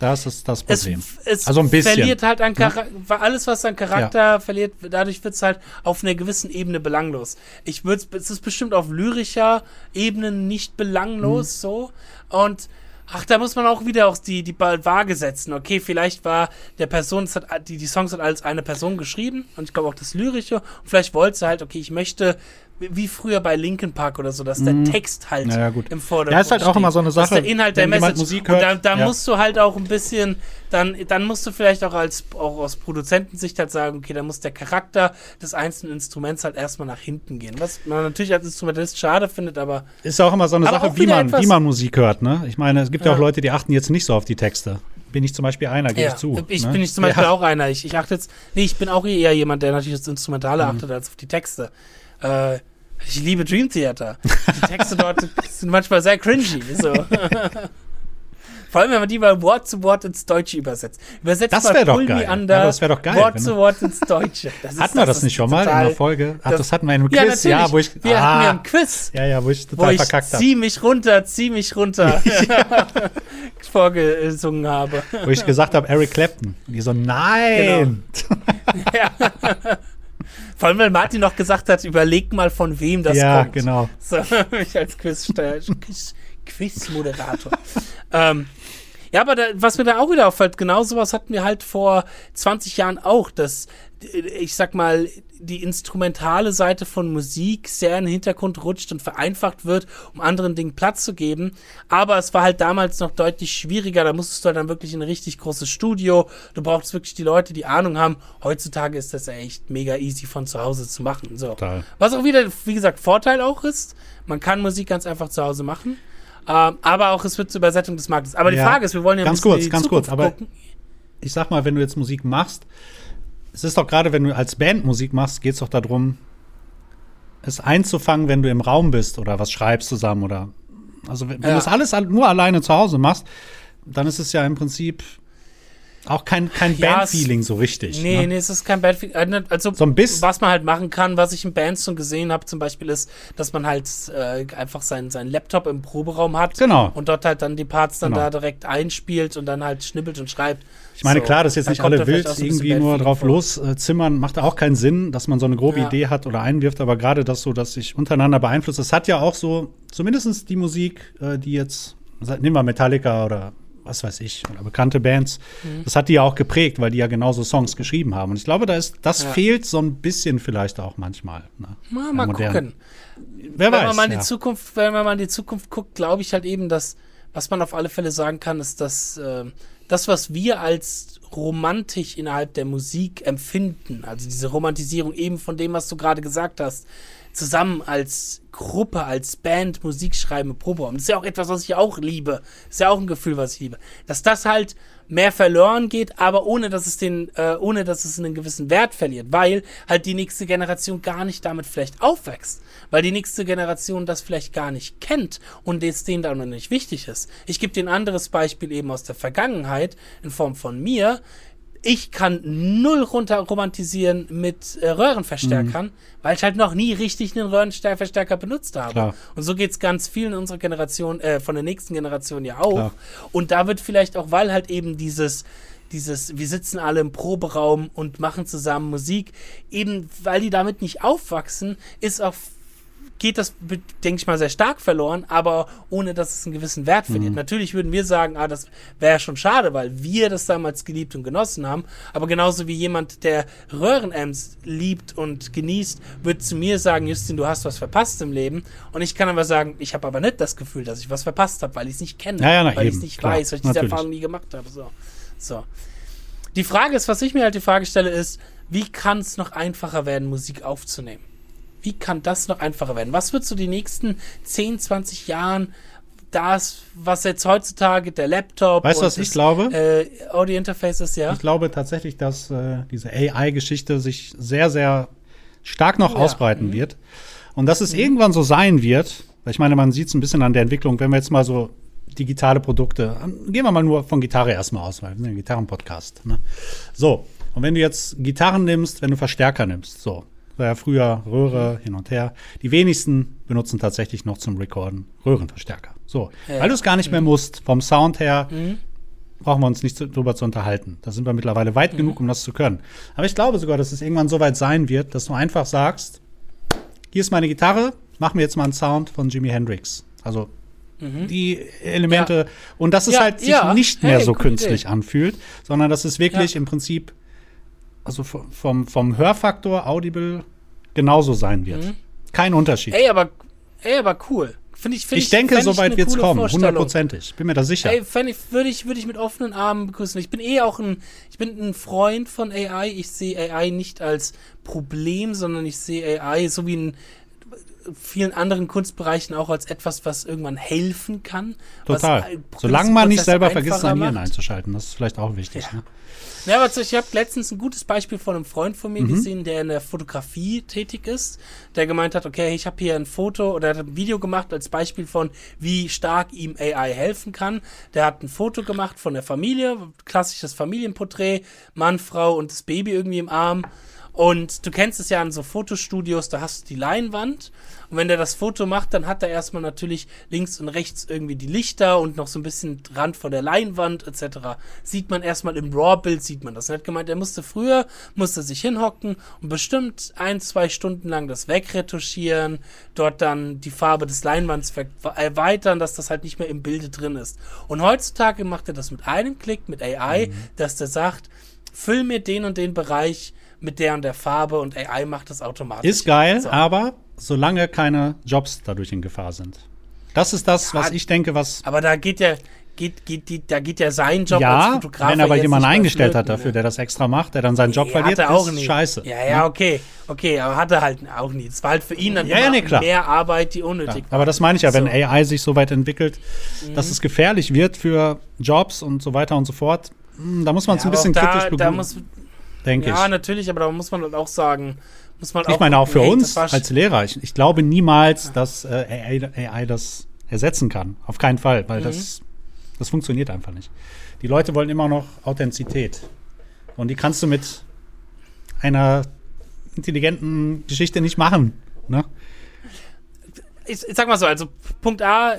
[SPEAKER 2] Das ist das
[SPEAKER 1] es,
[SPEAKER 2] Problem.
[SPEAKER 1] es
[SPEAKER 2] Also ein bisschen.
[SPEAKER 1] verliert halt an Charakter, alles was an Charakter verliert, dadurch wird es halt auf einer gewissen Ebene belanglos. Ich würde es ist bestimmt auf lyrischer Ebene nicht
[SPEAKER 2] Mhm.
[SPEAKER 1] belanglos so und ach, da muss man auch wieder auch die die Waage setzen. Okay, vielleicht war der Person, es die die Songs hat als eine Person geschrieben und ich glaube auch das lyrische und vielleicht wollte sie halt, okay, ich möchte wie früher bei Linkin Park oder so, dass der Text halt
[SPEAKER 2] Mhm. Ja, ja,
[SPEAKER 1] im Vordergrund
[SPEAKER 2] Ja, ist halt auch
[SPEAKER 1] steht.
[SPEAKER 2] immer so eine Sache,
[SPEAKER 1] der Inhalt der Message
[SPEAKER 2] Musik
[SPEAKER 1] und da,
[SPEAKER 2] hört,
[SPEAKER 1] da
[SPEAKER 2] ja.
[SPEAKER 1] musst du halt auch ein bisschen, dann, dann musst du vielleicht auch als auch aus Produzentensicht halt sagen, okay, da muss der Charakter des einzelnen Instruments halt erstmal nach hinten gehen. Was man natürlich als Instrumentalist schade findet, aber
[SPEAKER 2] Ist auch immer so eine Sache, wie man, wie man Musik hört. Ne? Ich meine, es gibt ja.
[SPEAKER 1] Ja.
[SPEAKER 2] auch Leute, die achten jetzt nicht so auf die Texte. Bin ich zum Beispiel einer, gebe
[SPEAKER 1] ja,
[SPEAKER 2] ich zu.
[SPEAKER 1] ich
[SPEAKER 2] ne?
[SPEAKER 1] bin ich zum Beispiel
[SPEAKER 2] ja. Mhm.
[SPEAKER 1] auch einer. Ich, ich achte jetzt, nee, ich bin auch eher jemand, der natürlich das Instrumentale achtet als auf die Texte. Äh, ich liebe Dream Theater. Die Texte dort sind manchmal sehr cringy. So. Vor allem, wenn man die mal Wort zu Wort ins Deutsche übersetzt. Übersetzt
[SPEAKER 2] Das
[SPEAKER 1] mal
[SPEAKER 2] wär doch geil.
[SPEAKER 1] Under,
[SPEAKER 2] Ja, das wär doch geil,
[SPEAKER 1] Wort zu Wort ins Deutsche. Das
[SPEAKER 2] Hatten wir das,
[SPEAKER 1] ist
[SPEAKER 2] nicht schon mal in der Folge? Ach, das,
[SPEAKER 1] das-
[SPEAKER 2] hatten wir in einem
[SPEAKER 1] Ja,
[SPEAKER 2] Quiz,
[SPEAKER 1] natürlich.
[SPEAKER 2] ja, wo ich,
[SPEAKER 1] wir hatten ja
[SPEAKER 2] ah,
[SPEAKER 1] einen Quiz,
[SPEAKER 2] ja, ja, wo ich
[SPEAKER 1] wo
[SPEAKER 2] total
[SPEAKER 1] ich
[SPEAKER 2] verkackt habe.
[SPEAKER 1] zieh mich runter, zieh mich runter vorgesungen habe.
[SPEAKER 2] Wo ich gesagt habe, Eric Clapton. Und die so, nein.
[SPEAKER 1] Vor allem, weil Martin noch gesagt hat, überleg mal, von wem das
[SPEAKER 2] ja,
[SPEAKER 1] kommt.
[SPEAKER 2] genau.
[SPEAKER 1] So, ich als Quiz, Quiz, Quiz-Moderator. ähm, ja, aber da, was mir da auch wieder auffällt, genau sowas hatten wir halt vor 20 Jahren auch, dass, äh, ich sag mal, die instrumentale Seite von Musik sehr in den Hintergrund rutscht und vereinfacht wird, um anderen Dingen Platz zu geben. Aber es war halt damals noch deutlich schwieriger. Da musstest du halt dann wirklich in ein richtig großes Studio. Du brauchst wirklich die Leute, die Ahnung haben. Heutzutage ist das echt mega easy von zu Hause zu machen. So.
[SPEAKER 2] Total.
[SPEAKER 1] Was auch wieder, wie gesagt, Vorteil auch ist. Man kann Musik ganz einfach zu Hause machen. Ähm, aber auch es wird zur Übersetzung des Marktes. Aber die
[SPEAKER 2] Ja,
[SPEAKER 1] Frage ist, wir wollen ja
[SPEAKER 2] ganz kurz, ganz
[SPEAKER 1] Zukunft
[SPEAKER 2] kurz, aber-
[SPEAKER 1] gucken.
[SPEAKER 2] Ich sag mal, wenn du jetzt Musik machst, es ist doch gerade, wenn du als Band Musik machst, geht es doch darum, es einzufangen, wenn du im Raum bist oder was schreibst zusammen oder. Also, wenn, wenn
[SPEAKER 1] Ja.
[SPEAKER 2] du das alles al- nur alleine zu Hause machst, dann ist es ja im Prinzip auch kein, kein
[SPEAKER 1] Ja,
[SPEAKER 2] Bandfeeling so richtig.
[SPEAKER 1] Nee,
[SPEAKER 2] ne?
[SPEAKER 1] nee, es ist kein Bad Also,
[SPEAKER 2] So ein bisschen.
[SPEAKER 1] was man halt machen kann, was ich in Bands schon gesehen habe, zum Beispiel ist, dass man halt äh, einfach seinen seinen Laptop im Proberaum hat
[SPEAKER 2] Genau.
[SPEAKER 1] und dort halt dann die Parts dann
[SPEAKER 2] Genau.
[SPEAKER 1] da direkt einspielt und dann halt schnibbelt und schreibt.
[SPEAKER 2] Ich meine,
[SPEAKER 1] So,
[SPEAKER 2] klar, dass jetzt nicht alle wild irgendwie nur
[SPEAKER 1] Bandfeeling
[SPEAKER 2] drauf
[SPEAKER 1] vor.
[SPEAKER 2] loszimmern, macht auch keinen Sinn, dass man so eine grobe
[SPEAKER 1] Ja.
[SPEAKER 2] Idee hat oder einwirft, aber gerade das so, dass sich untereinander beeinflusst, das hat ja auch so, zumindest die Musik, äh, die jetzt nehmen wir Metallica oder was weiß ich, oder bekannte Bands, mhm. das hat die ja auch geprägt, weil die ja genauso Songs geschrieben haben. Und ich glaube, da ist, das ja. fehlt so ein bisschen vielleicht auch manchmal. Ne?
[SPEAKER 1] Mal, mal gucken. Wer wenn weiß. Man mal in ja. die Zukunft, wenn man mal in die Zukunft guckt, glaube ich halt eben, dass, was man auf alle Fälle sagen kann, ist, dass äh, das, was wir als romantisch innerhalb der Musik empfinden, also diese Romantisierung eben von dem, was du gerade gesagt hast, zusammen als Gruppe, als Band Musik schreiben, Probe haben. Das ist ja auch etwas, was ich auch liebe. Das ist ja auch ein Gefühl, was ich liebe. Dass das halt mehr verloren geht, aber ohne dass es den, äh, ohne dass es einen gewissen Wert verliert, weil halt die nächste Generation gar nicht damit vielleicht aufwächst, weil die nächste Generation das vielleicht gar nicht kennt und es denen dann noch nicht wichtig ist. Ich gebe dir ein anderes Beispiel eben aus der Vergangenheit in Form von mir ich kann null runter romantisieren mit äh, Röhrenverstärkern, mhm. weil ich halt noch nie richtig einen Röhrenverstärker benutzt habe. Klar. Und so geht's ganz vielen unserer Generation, äh, von der nächsten Generation ja auch. Klar. Und da wird vielleicht auch, weil halt eben dieses dieses, wir sitzen alle im Proberaum und machen zusammen Musik, eben weil die damit nicht aufwachsen, ist auch geht das, denke ich mal, sehr stark verloren, aber ohne dass es einen gewissen Wert verliert. Mhm. Natürlich würden wir sagen, ah, das wäre schon schade, weil wir das damals geliebt und genossen haben. Aber genauso wie jemand, der Röhrenamps liebt und genießt, wird zu mir sagen, Justin, du hast was verpasst im Leben. Und ich kann aber sagen, ich habe aber nicht das Gefühl, dass ich was verpasst habe, weil ich es nicht kenne,
[SPEAKER 2] ja, ja,
[SPEAKER 1] weil ich es nicht klar, weiß, weil ich diese. Erfahrung nie gemacht habe. So. so. Die Frage ist, was ich mir halt die Frage stelle, ist, wie kann es noch einfacher werden, Musik aufzunehmen? Wie kann das noch einfacher werden? Was wird so die nächsten 10, 20 Jahren das, was jetzt heutzutage der Laptop
[SPEAKER 2] weißt du, was ich glaube?
[SPEAKER 1] Äh, Audio Interface ist, ja.
[SPEAKER 2] Ich glaube tatsächlich, dass äh, diese AI-Geschichte sich sehr, sehr stark noch ja. ausbreiten mhm. wird. Und dass es mhm. irgendwann so sein wird, weil ich meine, man sieht es ein bisschen an der Entwicklung, wenn wir jetzt mal so digitale Produkte, gehen wir mal nur von Gitarre erstmal aus, weil wir sind ein Gitarrenpodcast. Ne? So, und wenn du jetzt Gitarren nimmst, wenn du Verstärker nimmst, so, war ja früher Röhre hin und her. Die wenigsten benutzen tatsächlich noch zum Recorden Röhrenverstärker. So, ja. weil du es gar nicht mehr mhm. musst, vom Sound her, mhm. brauchen wir uns nicht drüber zu unterhalten. Da sind wir mittlerweile weit mhm. genug, um das zu können. Aber ich glaube sogar, dass es irgendwann so weit sein wird, dass du einfach sagst, hier ist meine Gitarre, machen wir jetzt mal einen Sound von Jimi Hendrix. Also mhm. die Elemente ja. und dass es ja, halt sich nicht mehr hey, so künstlich Idee. anfühlt, sondern dass es wirklich im Prinzip also vom, vom Hörfaktor Audible genauso sein wird. Mhm. Kein Unterschied.
[SPEAKER 1] Ey, aber, ey, aber cool. Find ich, find
[SPEAKER 2] ich, ich denke, soweit wird es kommen, hundertprozentig. Bin mir da sicher.
[SPEAKER 1] Ey, ich, würde ich, würd ich mit offenen Armen begrüßen. Ich bin eh auch ein, ich bin ein Freund von AI. Ich sehe AI nicht als Problem, sondern ich sehe AI so wie in vielen anderen Kunstbereichen auch als etwas, was irgendwann helfen kann.
[SPEAKER 2] Total. Solange man nicht selber vergisst, sein Hirn einzuschalten. Das ist vielleicht auch wichtig. Ja.
[SPEAKER 1] Ne? Ja, aber ich habe letztens ein gutes Beispiel von einem Freund von mir mhm. gesehen, der in der Fotografie tätig ist, der gemeint hat, okay, ich habe hier ein Foto oder hat ein Video gemacht als Beispiel von, wie stark ihm AI helfen kann. Der hat ein Foto gemacht von der Familie, klassisches Familienporträt, Mann, Frau und das Baby irgendwie im Arm. Und du kennst es ja an so Fotostudios, da hast du die Leinwand. Und wenn der das Foto macht, dann hat er erstmal natürlich links und rechts irgendwie die Lichter und noch so ein bisschen Rand vor der Leinwand etc. Sieht man erstmal im RAW-Bild, sieht man das. Er hat gemeint, er musste früher, musste sich hinhocken und bestimmt ein, zwei Stunden lang das wegretuschieren, dort dann die Farbe des Leinwands erweitern, dass das halt nicht mehr im Bilde drin ist. Und heutzutage macht er das mit einem Klick, mit AI, mhm. dass der sagt, füll mir den und den Bereich mit der und der Farbe und AI macht das automatisch.
[SPEAKER 2] Ist geil, so. aber solange keine Jobs dadurch in Gefahr sind. Das ist das, ja, was ich denke, was.
[SPEAKER 1] Aber da geht ja, geht, geht, die, da geht ja sein Job
[SPEAKER 2] ja, als Fotograf. Wenn aber jemand eingestellt hat dafür, der das extra macht, der dann seinen Job nee, verliert,
[SPEAKER 1] hat er auch
[SPEAKER 2] ist
[SPEAKER 1] nie.
[SPEAKER 2] scheiße.
[SPEAKER 1] Ja, ja, okay. Okay, aber hat er halt auch nie. Das war halt für ihn dann
[SPEAKER 2] ja, ja, nee,
[SPEAKER 1] mehr Arbeit, die unnötig
[SPEAKER 2] ja, war. Aber das meine ich ja, so. wenn AI sich so weit entwickelt, mhm. dass es gefährlich wird für Jobs und so weiter und so fort, hm, da muss man es ein bisschen
[SPEAKER 1] da,
[SPEAKER 2] kritisch
[SPEAKER 1] begründen denke ja, ich. Ja, natürlich, aber da muss man dann auch sagen, muss man
[SPEAKER 2] ich
[SPEAKER 1] auch.
[SPEAKER 2] meine, auch für uns als Lehrer, ich, ich glaube niemals, ja. dass äh, AI, AI, das ersetzen kann. Auf keinen Fall, weil mhm. das, das funktioniert einfach nicht. Die Leute wollen immer noch Authentizität. Und die kannst du mit einer intelligenten Geschichte nicht machen. Ne?
[SPEAKER 1] Ich, ich sag mal so, also Punkt A,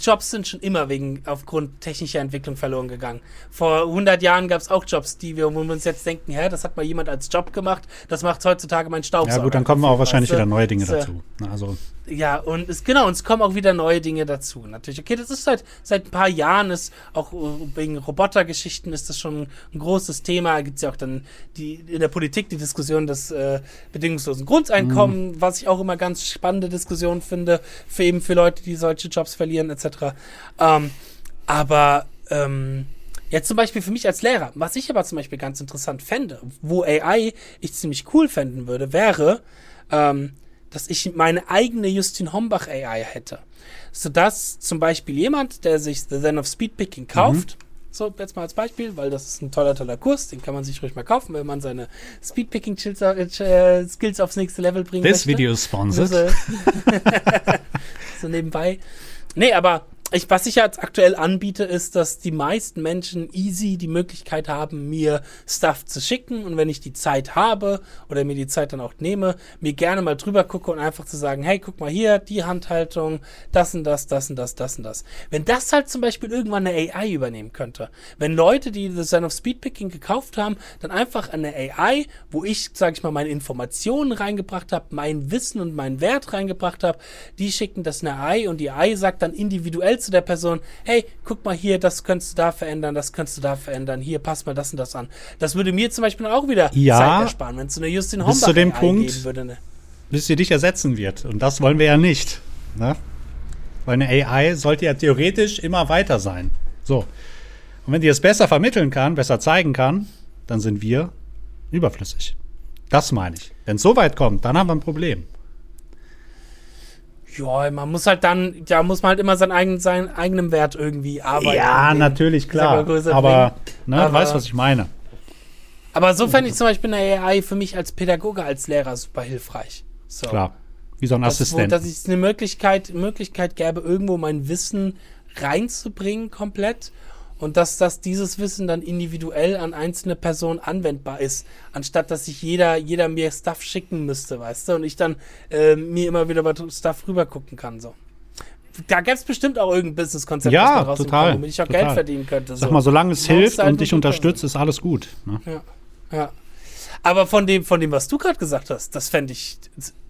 [SPEAKER 1] Jobs sind schon immer wegen aufgrund technischer Entwicklung verloren gegangen. Vor 100 Jahren gab es auch Jobs, die wir, wo wir uns jetzt denken, hä, das hat mal jemand als Job gemacht, das macht heutzutage mein Staubsauger.
[SPEAKER 2] Ja gut, dann kommen auch wahrscheinlich weißt du? wieder neue Dinge dazu. Also
[SPEAKER 1] ja, und es, genau, und es kommen auch wieder neue Dinge dazu. Natürlich, okay, das ist seit, seit ein paar Jahren, ist auch äh, wegen Robotergeschichten ist das schon ein großes Thema. Gibt es ja auch dann die, in der Politik die Diskussion des äh, bedingungslosen Grundeinkommen, mhm. was ich auch immer ganz spannende Diskussion finde, für eben für Leute, die solche Jobs verlieren, etc. Ähm, aber ähm, Jetzt zum Beispiel für mich als Lehrer, was ich aber zum Beispiel ganz interessant fände, wo AI ich ziemlich cool fänden würde, wäre, ähm, dass ich meine eigene Justin Hombach AI hätte. Sodass zum Beispiel jemand, der sich The Zen of Speedpicking kauft, mhm. so jetzt mal als Beispiel, weil das ist ein toller, toller Kurs, den kann man sich ruhig mal kaufen, wenn man seine Speedpicking-Skills äh, aufs nächste Level bringen
[SPEAKER 2] This möchte. This video is sponsored.
[SPEAKER 1] So, so nebenbei. Nee, aber ich, was ich jetzt aktuell anbiete, ist, dass die meisten Menschen easy die Möglichkeit haben, mir Stuff zu schicken und wenn ich die Zeit habe oder mir die Zeit dann auch nehme, mir gerne mal drüber gucke und einfach zu sagen, hey, guck mal hier, die Handhaltung, das und das, das und das, das und das. Wenn das halt zum Beispiel irgendwann eine AI übernehmen könnte, wenn Leute, die The Sign of Speedpicking gekauft haben, dann einfach eine AI, wo ich, sage ich mal, meine Informationen reingebracht habe, mein Wissen und meinen Wert reingebracht habe, die schicken das eine AI und die AI sagt dann individuell zu der Person, hey, guck mal hier, das könntest du da verändern, das könntest du da verändern, hier, pass mal das und das an. Das würde mir zum Beispiel auch wieder
[SPEAKER 2] ja,
[SPEAKER 1] Zeit ersparen, wenn es eine Justin Hombach
[SPEAKER 2] bis zu dem Punkt, würde. Ne? Bis sie dich ersetzen wird. Und das wollen wir ja nicht. Ne? Weil eine AI sollte ja theoretisch immer weiter sein. So. Und wenn die es besser vermitteln kann, besser zeigen kann, dann sind wir überflüssig. Das meine ich. Wenn es so weit kommt, dann haben wir ein Problem.
[SPEAKER 1] Ja, man muss halt dann, ja, muss man halt immer seinen eigenen, seinen eigenen Wert irgendwie arbeiten.
[SPEAKER 2] Ja, natürlich, klar. Aber, ne, aber, du weißt, was ich meine.
[SPEAKER 1] Aber so fände ich zum Beispiel eine AI für mich als Pädagoge, als Lehrer super hilfreich. So.
[SPEAKER 2] Klar. Wie so ein
[SPEAKER 1] das,
[SPEAKER 2] Assistent.
[SPEAKER 1] Dass ich eine Möglichkeit, Möglichkeit gäbe, irgendwo mein Wissen reinzubringen komplett und dass das dieses Wissen dann individuell an einzelne Personen anwendbar ist, anstatt dass sich jeder, jeder mir Stuff schicken müsste, weißt du, und ich dann äh, mir immer wieder bei Stuff rüber gucken kann, so. Da gäbe es bestimmt auch irgendein Business-Konzept,
[SPEAKER 2] ja, total,
[SPEAKER 1] kommt, womit ich auch total. Geld verdienen könnte.
[SPEAKER 2] So. Sag mal, solange es hilft halt und dich unterstützt, ist alles gut. Ne?
[SPEAKER 1] Ja, ja. Aber von dem, von dem, was du gerade gesagt hast, das fände ich,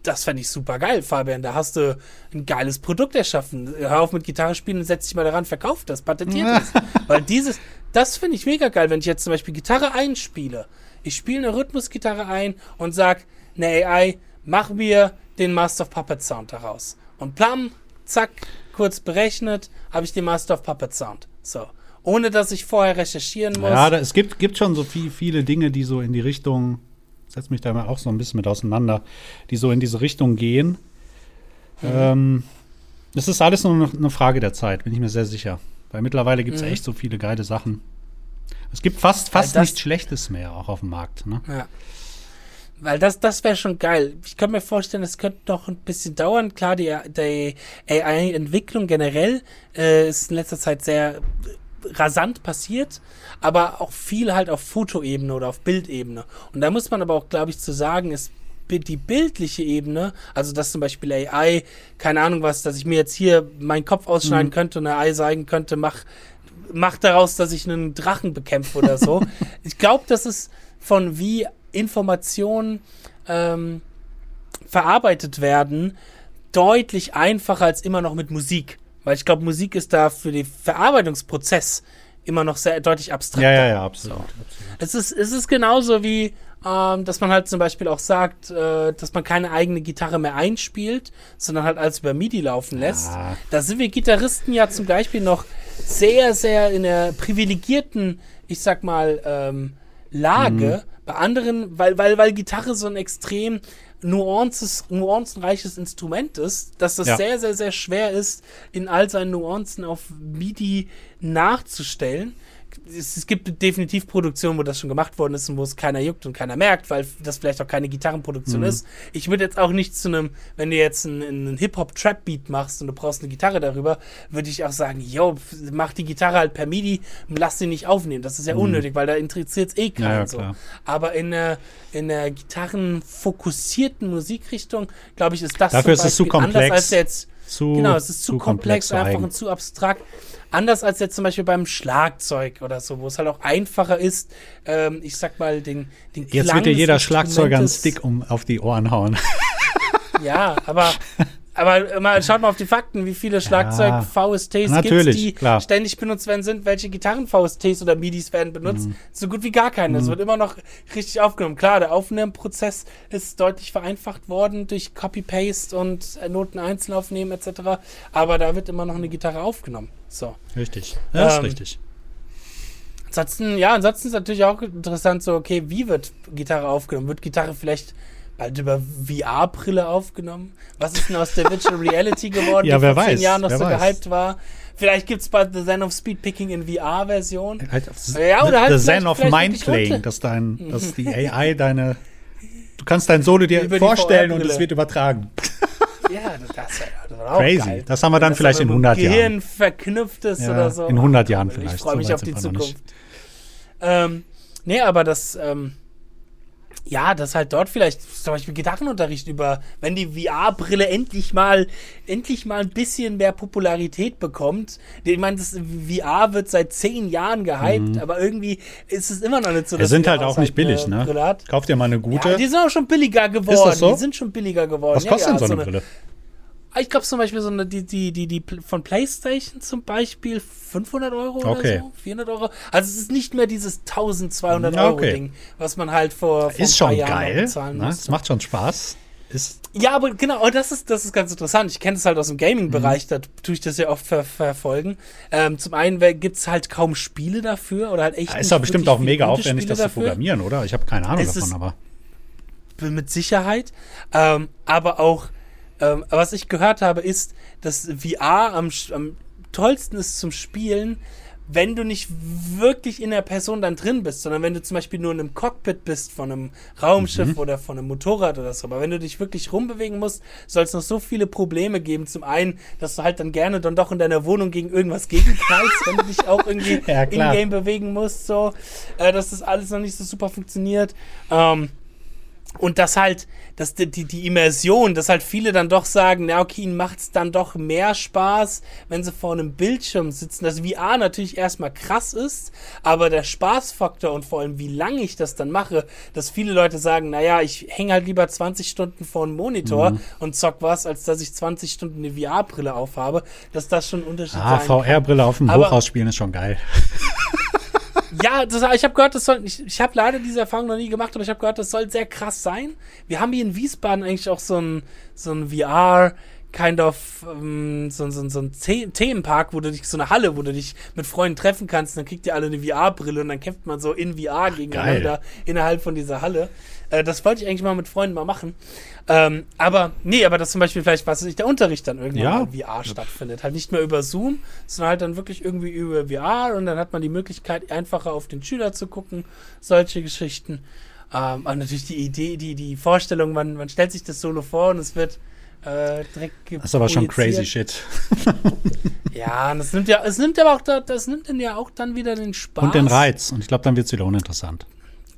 [SPEAKER 1] das fände ich super geil, Fabian. Da hast du ein geiles Produkt erschaffen. Hör auf mit Gitarre spielen und setz dich mal daran, verkauf das, patentiert das. Weil dieses, das finde ich mega geil, wenn ich jetzt zum Beispiel Gitarre einspiele. Ich spiele eine Rhythmusgitarre ein und sag, ne AI, mach mir den Master of Puppet Sound daraus. Und plam, zack, kurz berechnet, habe ich den Master of Puppet Sound. So ohne dass ich vorher recherchieren muss.
[SPEAKER 2] Ja, da, es gibt, gibt schon so viel, viele Dinge, die so in die Richtung, setze mich da mal auch so ein bisschen mit auseinander, die so in diese Richtung gehen. Mhm. Ähm, das ist alles nur eine Frage der Zeit, bin ich mir sehr sicher. Weil mittlerweile gibt es mhm. echt so viele geile Sachen. Es gibt fast, fast nichts Schlechtes mehr auch auf dem Markt. Ne?
[SPEAKER 1] Ja. Weil das, das wäre schon geil. Ich kann mir vorstellen, es könnte noch ein bisschen dauern. Klar, die, die AI-Entwicklung generell äh, ist in letzter Zeit sehr rasant passiert, aber auch viel halt auf Fotoebene oder auf Bildebene. Und da muss man aber auch, glaube ich, zu sagen, ist die bildliche Ebene, also dass zum Beispiel AI, keine Ahnung was, dass ich mir jetzt hier meinen Kopf ausschneiden mhm. könnte und AI sagen könnte, mach, mach daraus, dass ich einen Drachen bekämpfe oder so. ich glaube, das ist von wie Informationen ähm, verarbeitet werden, deutlich einfacher als immer noch mit Musik. Weil ich glaube, Musik ist da für den Verarbeitungsprozess immer noch sehr deutlich abstrakter.
[SPEAKER 2] Ja, ja, ja, absolut. So. absolut.
[SPEAKER 1] Es, ist, es ist genauso wie, ähm, dass man halt zum Beispiel auch sagt, äh, dass man keine eigene Gitarre mehr einspielt, sondern halt alles über MIDI laufen lässt. Ja. Da sind wir Gitarristen ja zum Beispiel noch sehr, sehr in der privilegierten, ich sag mal, ähm, Lage. Mhm. Bei anderen, weil, weil, weil Gitarre so ein extrem Nuances, nuancenreiches Instrument ist, dass das ja. sehr, sehr, sehr schwer ist, in all seinen Nuancen auf MIDI nachzustellen es, gibt definitiv Produktionen, wo das schon gemacht worden ist und wo es keiner juckt und keiner merkt, weil das vielleicht auch keine Gitarrenproduktion mhm. ist. Ich würde jetzt auch nicht zu einem, wenn du jetzt einen, einen Hip-Hop-Trap-Beat machst und du brauchst eine Gitarre darüber, würde ich auch sagen, yo, mach die Gitarre halt per MIDI und lass sie nicht aufnehmen. Das ist ja mhm. unnötig, weil da interessiert es eh keinen ja, ja, so. Aber in einer, in einer gitarrenfokussierten Musikrichtung, glaube ich, ist das
[SPEAKER 2] Dafür ist es zu komplex. anders
[SPEAKER 1] als jetzt. Zu, genau, es ist zu, zu komplex, komplex einfach und zu abstrakt. Anders als jetzt zum Beispiel beim Schlagzeug oder so, wo es halt auch einfacher ist, ähm, ich sag mal, den, den
[SPEAKER 2] Jetzt wird dir jeder Schlagzeuger einen Stick um auf die Ohren hauen.
[SPEAKER 1] Ja, aber, aber mal, schaut mal auf die Fakten, wie viele Schlagzeug-VSTs
[SPEAKER 2] Natürlich,
[SPEAKER 1] die
[SPEAKER 2] klar.
[SPEAKER 1] ständig benutzt werden sind, welche Gitarren-VSTs oder MIDIs werden benutzt. So gut wie gar keine. Es wird immer noch richtig aufgenommen. Klar, der Aufnahmeprozess ist deutlich vereinfacht worden durch Copy-Paste und äh, Noten einzeln aufnehmen etc. Aber da wird immer noch eine Gitarre aufgenommen. So.
[SPEAKER 2] Richtig. Ja, ist
[SPEAKER 1] Ähm,
[SPEAKER 2] richtig.
[SPEAKER 1] Ansonsten, ja, ansonsten ist natürlich auch interessant, so, okay, wie wird Gitarre aufgenommen? Wird Gitarre vielleicht bald über VR-Brille aufgenommen? Was ist denn aus der Virtual Reality geworden,
[SPEAKER 2] Ja,
[SPEAKER 1] die
[SPEAKER 2] wer
[SPEAKER 1] vor zehn
[SPEAKER 2] weiß,
[SPEAKER 1] Jahren noch so
[SPEAKER 2] weiß.
[SPEAKER 1] gehypt war? Vielleicht gibt es bald The Zen of Speedpicking in VR-Version.
[SPEAKER 2] Halt,
[SPEAKER 1] Ja, oder halt
[SPEAKER 2] the Zen of
[SPEAKER 1] vielleicht
[SPEAKER 2] Mind
[SPEAKER 1] wirklich
[SPEAKER 2] Playing,
[SPEAKER 1] runter.
[SPEAKER 2] dass dein, dass die AI deine, du kannst dein Solo dir
[SPEAKER 1] Über
[SPEAKER 2] vorstellen und es wird übertragen.
[SPEAKER 1] Ja, das, das war auch
[SPEAKER 2] Crazy.
[SPEAKER 1] geil.
[SPEAKER 2] Das haben wir dann
[SPEAKER 1] Dass
[SPEAKER 2] vielleicht in
[SPEAKER 1] mit dem
[SPEAKER 2] 100 Jahren.
[SPEAKER 1] Gehirn verknüpft ist
[SPEAKER 2] Ja,
[SPEAKER 1] oder so.
[SPEAKER 2] in 100 Jahren
[SPEAKER 1] Ich
[SPEAKER 2] vielleicht.
[SPEAKER 1] freue mich
[SPEAKER 2] So
[SPEAKER 1] auf die Zukunft. Ähm, nee, aber das, ähm, ja, das halt dort vielleicht zum Beispiel Gitarrenunterricht über, wenn die VR-Brille endlich mal, endlich mal ein bisschen mehr Popularität bekommt. Ich meine, das VR wird seit zehn Jahren gehypt, aber irgendwie ist es immer noch nicht so.
[SPEAKER 2] Die
[SPEAKER 1] dass
[SPEAKER 2] Mhm. sind halt auch nicht billig,
[SPEAKER 1] eine
[SPEAKER 2] ne?
[SPEAKER 1] Brille hat.
[SPEAKER 2] Kauf dir mal eine gute.
[SPEAKER 1] Ja, die sind auch schon billiger geworden.
[SPEAKER 2] Ist das so?
[SPEAKER 1] Die sind schon billiger geworden.
[SPEAKER 2] Was
[SPEAKER 1] Ja,
[SPEAKER 2] kostet
[SPEAKER 1] ja,
[SPEAKER 2] denn so eine Brille?
[SPEAKER 1] Ich glaube zum Beispiel so eine, die, die, die, die von PlayStation zum Beispiel 500 Euro
[SPEAKER 2] Okay.
[SPEAKER 1] oder so, 400 Euro. Also es ist nicht mehr dieses 1200
[SPEAKER 2] Ja,
[SPEAKER 1] Euro
[SPEAKER 2] okay.
[SPEAKER 1] Ding, was man halt vor, vor
[SPEAKER 2] Ist schon
[SPEAKER 1] Jahren
[SPEAKER 2] geil.
[SPEAKER 1] bezahlen
[SPEAKER 2] Ne? Es macht schon Spaß. Ist,
[SPEAKER 1] Ja, aber genau, und das ist, das ist ganz interessant. Ich kenne das halt aus dem Gaming-Bereich,
[SPEAKER 2] Mhm.
[SPEAKER 1] da tue ich das ja oft ver verfolgen. Ähm, zum einen gibt es halt kaum Spiele dafür oder halt echt.
[SPEAKER 2] ist
[SPEAKER 1] nicht
[SPEAKER 2] doch bestimmt auch mega aufwendig, das zu programmieren, oder? Ich habe keine Ahnung
[SPEAKER 1] Es
[SPEAKER 2] davon,
[SPEAKER 1] ist-
[SPEAKER 2] aber.
[SPEAKER 1] mit Sicherheit. Ähm, aber auch, ähm, was ich gehört habe, ist, dass VR am, am tollsten ist zum Spielen, wenn du nicht wirklich in der Person dann drin bist, sondern wenn du zum Beispiel nur in einem Cockpit bist von einem Raumschiff
[SPEAKER 2] Mhm.
[SPEAKER 1] oder von einem Motorrad oder so. Aber wenn du dich wirklich rumbewegen musst, soll es noch so viele Probleme geben. Zum einen, dass du halt dann gerne dann doch in deiner Wohnung gegen irgendwas gegenknallst, wenn du dich auch irgendwie
[SPEAKER 2] Ja,
[SPEAKER 1] in-game bewegen musst, so, äh, dass das alles noch nicht so super funktioniert. Ähm, und das halt, dass die, die, die Immersion, dass halt viele dann doch sagen, na okay, ihnen macht es dann doch mehr Spaß, wenn sie vor einem Bildschirm sitzen. Dass VR natürlich erstmal krass ist, aber der Spaßfaktor und vor allem wie lange ich das dann mache, dass viele Leute sagen, naja, ich hänge halt lieber 20 Stunden vor einem Monitor
[SPEAKER 2] Mhm.
[SPEAKER 1] und zock was, als dass ich 20 Stunden eine VR-Brille aufhabe, dass das schon ein Unterschied
[SPEAKER 2] Ah. VR-Brille auf dem Hochhaus spielen ist schon geil.
[SPEAKER 1] Ja, das, ich habe gehört, das soll. Ich, ich habe leider diese Erfahrung noch nie gemacht, aber ich habe gehört, das soll sehr krass sein. Wir haben hier in Wiesbaden eigentlich auch so ein, so ein VR. Kind of ähm, so, so, so ein The Themenpark, wo du dich, so eine Halle, wo du dich mit Freunden treffen kannst, dann kriegt ihr alle eine VR-Brille und dann kämpft man so in VR gegeneinander innerhalb von dieser Halle. Äh, das wollte ich eigentlich mal mit Freunden mal machen. Ähm, aber, nee, aber das zum Beispiel vielleicht, was nicht der Unterricht dann irgendwann
[SPEAKER 2] Ja.
[SPEAKER 1] in VR stattfindet. Halt nicht mehr über Zoom, sondern halt dann wirklich irgendwie über VR und dann hat man die Möglichkeit, einfacher auf den Schüler zu gucken, solche Geschichten. Ähm, und natürlich die Idee, die, die Vorstellung, man, man stellt sich das Solo vor und es wird äh, direkt
[SPEAKER 2] Das ist aber schon crazy shit.
[SPEAKER 1] Ja, und das nimmt ja, es nimmt aber auch, da, das nimmt dann ja auch dann wieder den Spaß.
[SPEAKER 2] Und den Reiz. Und ich glaube, dann wird es wieder uninteressant.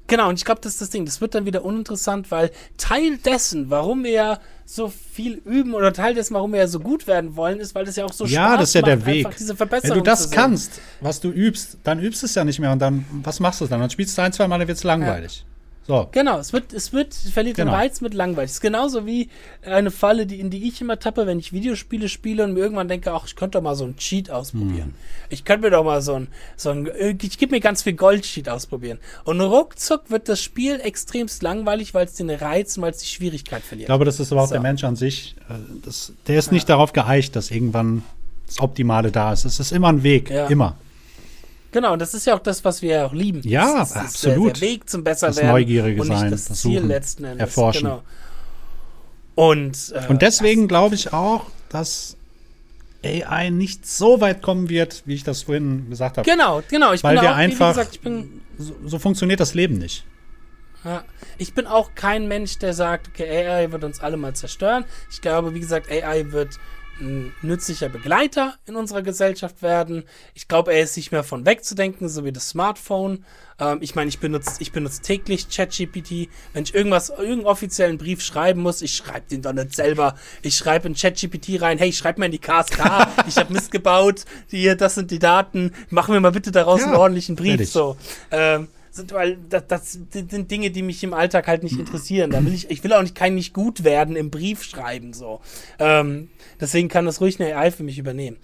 [SPEAKER 1] Genau, und ich glaube, das ist das Ding. Das wird dann wieder uninteressant, weil Teil dessen, warum wir ja so viel üben oder Teil dessen, warum wir ja so gut werden wollen, ist, weil das ja auch so
[SPEAKER 2] Ja,
[SPEAKER 1] Spaß
[SPEAKER 2] das ist ja der
[SPEAKER 1] macht,
[SPEAKER 2] Weg.
[SPEAKER 1] einfach diese
[SPEAKER 2] Wenn du das kannst, was du übst, dann übst es ja nicht mehr. Und dann, was machst du dann? Dann spielst du ein, zwei Mal, dann wird es langweilig. So.
[SPEAKER 1] Genau, es wird, es wird, verliert
[SPEAKER 2] Genau.
[SPEAKER 1] den Reiz mit langweilig. Es ist genauso wie eine Falle, die, in die ich immer tappe, wenn ich Videospiele spiele und mir irgendwann denke, ach, ich könnte doch mal so ein Cheat ausprobieren.
[SPEAKER 2] Hm.
[SPEAKER 1] Ich könnte mir doch mal so ein, so ein, ich gebe mir ganz viel Gold-Cheat ausprobieren. Und ruckzuck wird das Spiel extremst langweilig, weil es den Reiz und weil es die Schwierigkeit
[SPEAKER 2] Ich
[SPEAKER 1] verliert.
[SPEAKER 2] glaube, das ist aber auch
[SPEAKER 1] So.
[SPEAKER 2] der Mensch an sich. äh, Das, der ist nicht darauf geeicht, dass irgendwann das Optimale da ist. Es ist immer ein Weg.
[SPEAKER 1] Ja.
[SPEAKER 2] Immer.
[SPEAKER 1] Genau, und das ist ja auch das, was wir auch lieben.
[SPEAKER 2] Ja,
[SPEAKER 1] das ist,
[SPEAKER 2] absolut.
[SPEAKER 1] Der, der Weg zum Besserwerden.
[SPEAKER 2] Das Neugierige
[SPEAKER 1] und
[SPEAKER 2] sein,
[SPEAKER 1] das,
[SPEAKER 2] das
[SPEAKER 1] Ziel
[SPEAKER 2] Suchen,
[SPEAKER 1] letzten Endes.
[SPEAKER 2] Erforschen.
[SPEAKER 1] Genau. Und, äh,
[SPEAKER 2] Und deswegen glaube ich auch, dass AI nicht so weit kommen wird, wie ich das vorhin gesagt habe.
[SPEAKER 1] Genau, genau. Ich
[SPEAKER 2] Weil
[SPEAKER 1] bin
[SPEAKER 2] wir
[SPEAKER 1] auch,
[SPEAKER 2] einfach-
[SPEAKER 1] gesagt, bin,
[SPEAKER 2] So, so funktioniert das Leben nicht.
[SPEAKER 1] ja, ich bin auch kein Mensch, der sagt, okay, AI wird uns alle mal zerstören. Ich glaube, wie gesagt, AI wird ein nützlicher Begleiter in unserer Gesellschaft werden. Ich glaube, er ist nicht mehr von wegzudenken, so wie das Smartphone. Ähm, ich meine, ich benutze ich benutze täglich ChatGPT. Wenn ich irgendwas, irgendeinen offiziellen Brief schreiben muss, ich schreibe den doch nicht selber. Ich schreibe in ChatGPT rein, hey, schreib mir in die KSK, ich habe Mist gebaut, hier, das sind die Daten, mach mir mal bitte daraus
[SPEAKER 2] Ja,
[SPEAKER 1] einen ordentlichen Brief. So. Ähm, sind, weil das, das sind Dinge, die mich im Alltag halt nicht interessieren. Da will ich, ich will auch nicht kein nicht gut werden im Brief schreiben so. Ähm, deswegen kann das ruhig eine AI für mich übernehmen.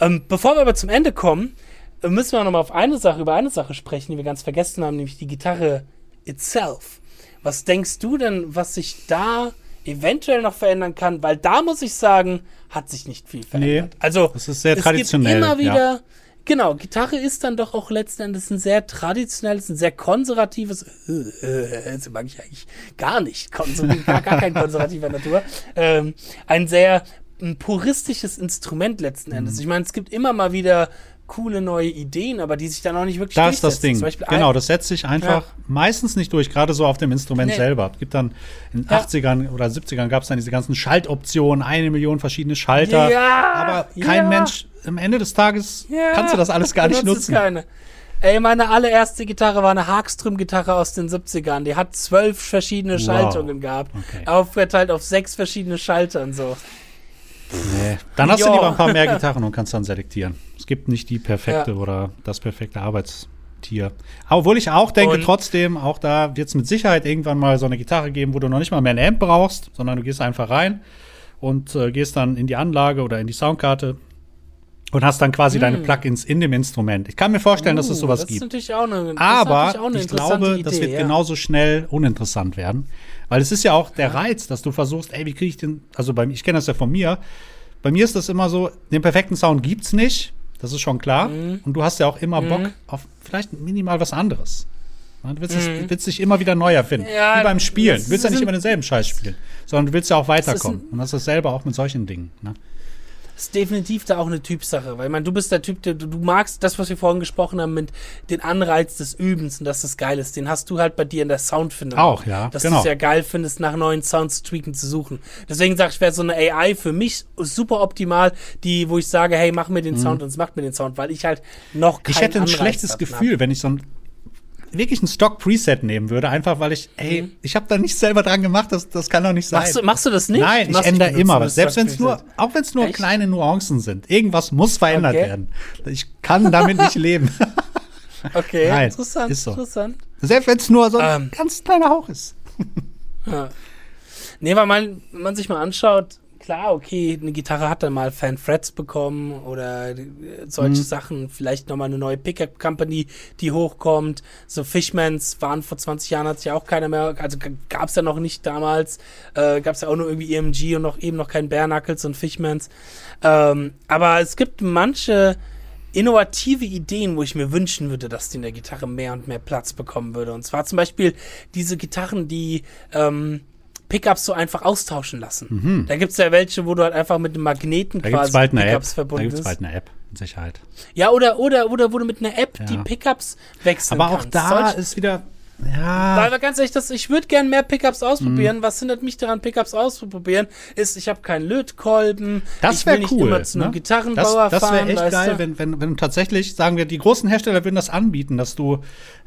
[SPEAKER 1] Ähm, bevor wir aber zum Ende kommen, äh, müssen wir noch mal auf eine Sache über eine Sache sprechen, die wir ganz vergessen haben, nämlich die Gitarre itself. Was denkst du denn, was sich da eventuell noch verändern kann? Weil da muss ich sagen, hat sich nicht viel verändert.
[SPEAKER 2] Nee,
[SPEAKER 1] also
[SPEAKER 2] das ist sehr
[SPEAKER 1] es
[SPEAKER 2] traditionell,
[SPEAKER 1] Gibt immer wieder
[SPEAKER 2] ja.
[SPEAKER 1] Genau, Gitarre ist dann doch auch letzten Endes ein sehr traditionelles, ein sehr konservatives, äh, äh, das mag ich eigentlich gar nicht, konservativ, gar, gar kein konservativer Natur, ähm, ein sehr ein puristisches Instrument letzten Endes.
[SPEAKER 2] Mhm.
[SPEAKER 1] Ich meine, es gibt immer mal wieder coole neue Ideen, aber die sich dann auch nicht wirklich
[SPEAKER 2] Da ist das
[SPEAKER 1] durchsetzen.
[SPEAKER 2] Ding. Genau, das setzt sich einfach meistens nicht durch, gerade so auf dem Instrument
[SPEAKER 1] Nee.
[SPEAKER 2] selber. Es gibt dann in den
[SPEAKER 1] Ja.
[SPEAKER 2] 80ern oder 70ern gab es dann diese ganzen Schaltoptionen, eine Million verschiedene Schalter.
[SPEAKER 1] Ja,
[SPEAKER 2] aber kein
[SPEAKER 1] ja.
[SPEAKER 2] Mensch, am Ende des Tages
[SPEAKER 1] Ja,
[SPEAKER 2] kannst du das alles gar nicht nutzen.
[SPEAKER 1] Keine. Ey, meine allererste Gitarre war eine Hagström-Gitarre aus den 70ern. Die hat zwölf verschiedene
[SPEAKER 2] Wow.
[SPEAKER 1] Schaltungen gehabt.
[SPEAKER 2] Okay.
[SPEAKER 1] Aufgeteilt auf sechs verschiedene Schaltern so.
[SPEAKER 2] Nee. Dann hast du
[SPEAKER 1] Ja.
[SPEAKER 2] lieber ein paar mehr Gitarren und kannst dann selektieren. Es gibt nicht die perfekte
[SPEAKER 1] Ja.
[SPEAKER 2] oder das perfekte Arbeitstier. Obwohl ich auch denke,
[SPEAKER 1] Und-
[SPEAKER 2] trotzdem, auch da wird es mit Sicherheit irgendwann mal so eine Gitarre geben, wo du noch nicht mal mehr ein Amp brauchst, sondern du gehst einfach rein und äh, gehst dann in die Anlage oder in die Soundkarte und hast dann quasi deine Plugins in dem Instrument. Ich kann mir vorstellen, dass es
[SPEAKER 1] Uh,
[SPEAKER 2] sowas
[SPEAKER 1] das
[SPEAKER 2] gibt.
[SPEAKER 1] Ist natürlich auch eine, das ist
[SPEAKER 2] Aber
[SPEAKER 1] natürlich auch eine
[SPEAKER 2] ich glaube,
[SPEAKER 1] Idee,
[SPEAKER 2] das wird
[SPEAKER 1] ja.
[SPEAKER 2] genauso schnell uninteressant werden. Weil es ist ja auch der Reiz, dass du versuchst, ey, wie kriege ich den, also bei mir, ich kenne das ja von mir, bei mir ist das immer so, den perfekten Sound gibt's nicht, das ist schon klar.
[SPEAKER 1] Mhm.
[SPEAKER 2] Und du hast ja auch immer Bock auf vielleicht minimal was anderes. Du willst, es, willst dich immer wieder neu erfinden.
[SPEAKER 1] Mhm. Ja,
[SPEAKER 2] Wie beim Spielen. Du willst ja nicht immer denselben Scheiß spielen, sondern du willst ja auch weiterkommen. Und das ist selber auch mit solchen Dingen. Ne?
[SPEAKER 1] Ist definitiv da auch eine Typsache, weil meine, du bist der Typ, der, du, du magst das, was wir vorhin gesprochen haben, mit den Anreiz des Übens und dass das geil ist. Den hast du halt bei dir in der Soundfindung.
[SPEAKER 2] Auch, ja,
[SPEAKER 1] Dass
[SPEAKER 2] genau.
[SPEAKER 1] du es ja geil findest, nach neuen Sounds zu tweaken zu suchen. Deswegen sag ich, wäre so eine AI für mich super optimal, die, wo ich sage, hey, mach mir den Sound und es macht mir den Sound, weil ich halt noch keinen
[SPEAKER 2] Mhm. Ich hätte ein
[SPEAKER 1] Anreiz
[SPEAKER 2] schlechtes
[SPEAKER 1] davon
[SPEAKER 2] Gefühl, wenn ich so ein wirklich ein Stock-Preset nehmen würde, einfach weil ich, ey,
[SPEAKER 1] Mhm.
[SPEAKER 2] ich habe da nicht selber dran gemacht, das, das kann doch nicht sein.
[SPEAKER 1] Machst du, machst du das nicht?
[SPEAKER 2] Nein, ich ändere immer was. Selbst wenn es nur, auch wenn es nur
[SPEAKER 1] Echt?
[SPEAKER 2] kleine Nuancen sind. Irgendwas muss verändert
[SPEAKER 1] Okay.
[SPEAKER 2] werden. Ich kann damit nicht leben.
[SPEAKER 1] Okay,
[SPEAKER 2] Nein,
[SPEAKER 1] interessant,
[SPEAKER 2] ist so.
[SPEAKER 1] interessant.
[SPEAKER 2] Selbst wenn es nur so ein
[SPEAKER 1] Ähm.
[SPEAKER 2] ganz kleiner Hauch ist.
[SPEAKER 1] Ja. Nee, weil man, man sich mal anschaut, klar, okay, eine Gitarre hat dann mal Fan Frets bekommen oder äh, solche Sachen, vielleicht nochmal eine neue Pickup Company, die hochkommt. So Fishmans waren vor 20 Jahren, hat sich ja auch keiner mehr, also gab es ja noch nicht damals, äh, gab es ja auch nur irgendwie EMG und noch eben noch kein Bare Knuckles und Fishmans. Ähm, aber es gibt manche innovative Ideen, wo ich mir wünschen würde, dass die in der Gitarre mehr und mehr Platz bekommen würde. Und zwar zum Beispiel diese Gitarren, die ähm, Pickups so einfach austauschen lassen. Da gibt's ja welche, wo du halt einfach mit einem Magneten
[SPEAKER 2] Mhm. Da gibt es
[SPEAKER 1] quasi
[SPEAKER 2] bald eine App.
[SPEAKER 1] Pickups
[SPEAKER 2] Da
[SPEAKER 1] verbunden
[SPEAKER 2] gibt es bald eine App, mit Sicherheit.
[SPEAKER 1] Ja, oder, oder, oder wo du mit einer App die
[SPEAKER 2] Ja.
[SPEAKER 1] Pickups wechseln
[SPEAKER 2] Aber auch
[SPEAKER 1] kannst.
[SPEAKER 2] da
[SPEAKER 1] Solche-
[SPEAKER 2] ist wieder,
[SPEAKER 1] weil
[SPEAKER 2] ja,
[SPEAKER 1] wir ganz ehrlich, das, ich würde gern mehr Pickups
[SPEAKER 2] Mhm.
[SPEAKER 1] ausprobieren. Was hindert mich daran, Pickups auszuprobieren? Ist, ich habe keinen Lötkolben.
[SPEAKER 2] das wäre
[SPEAKER 1] nicht
[SPEAKER 2] cool.
[SPEAKER 1] immer zu einem
[SPEAKER 2] ne?
[SPEAKER 1] Gitarrenbauer
[SPEAKER 2] das das wäre echt geil,
[SPEAKER 1] du?
[SPEAKER 2] wenn, wenn, wenn tatsächlich, sagen wir, die großen Hersteller würden das anbieten, dass du,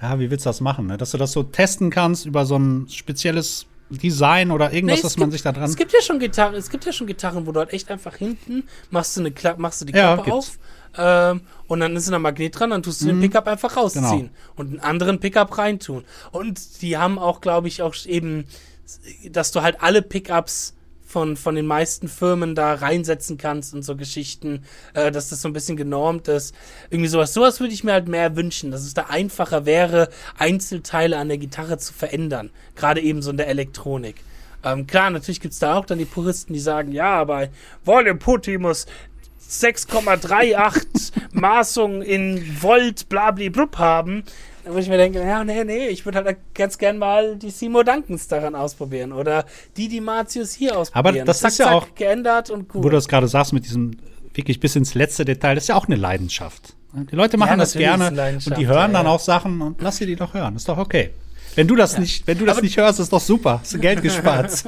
[SPEAKER 2] ja, wie willst du das machen? Ne? Dass du das so testen kannst über so ein spezielles Design oder irgendwas,
[SPEAKER 1] Nee,
[SPEAKER 2] was man
[SPEAKER 1] gibt-
[SPEAKER 2] sich da dran.
[SPEAKER 1] Es gibt ja schon Gitarren, es gibt ja schon Gitarren, wo du halt echt einfach hinten machst du eine Kla machst du die
[SPEAKER 2] Ja,
[SPEAKER 1] Klappe
[SPEAKER 2] gibt's.
[SPEAKER 1] auf ähm, und dann ist ein Magnet dran, dann tust du den Pickup einfach rausziehen
[SPEAKER 2] Genau.
[SPEAKER 1] und einen anderen Pickup reintun. Und die haben auch, glaube ich, auch eben, dass du halt alle Pickups von, von den meisten Firmen da reinsetzen kannst und so Geschichten, äh, dass das so ein bisschen genormt ist. Irgendwie sowas. Sowas würde ich mir halt mehr wünschen, dass es da einfacher wäre, Einzelteile an der Gitarre zu verändern. Gerade eben so in der Elektronik. Ähm, klar, natürlich gibt's da auch dann die Puristen, die sagen, ja, aber Volume Putty muss 6,38 Maßung in Volt blabli-blub haben. Wo ich mir denke, ja, nee, nee, ich würde halt ganz gern mal die Seymour Duncans daran ausprobieren oder die, die Martius hier ausprobieren.
[SPEAKER 2] das
[SPEAKER 1] Zack,
[SPEAKER 2] ist ja auch-
[SPEAKER 1] geändert und gut.
[SPEAKER 2] Wo du das gerade sagst mit diesem wirklich bis ins letzte Detail, das ist ja auch eine Leidenschaft. Die Leute machen das
[SPEAKER 1] natürlich ist
[SPEAKER 2] gerne und die hören
[SPEAKER 1] ja,
[SPEAKER 2] dann
[SPEAKER 1] ja.
[SPEAKER 2] auch Sachen und lass sie die doch hören. Ist doch okay. Wenn du das nicht, wenn du das nicht hörst, ist doch super. Hast du Geld gespart.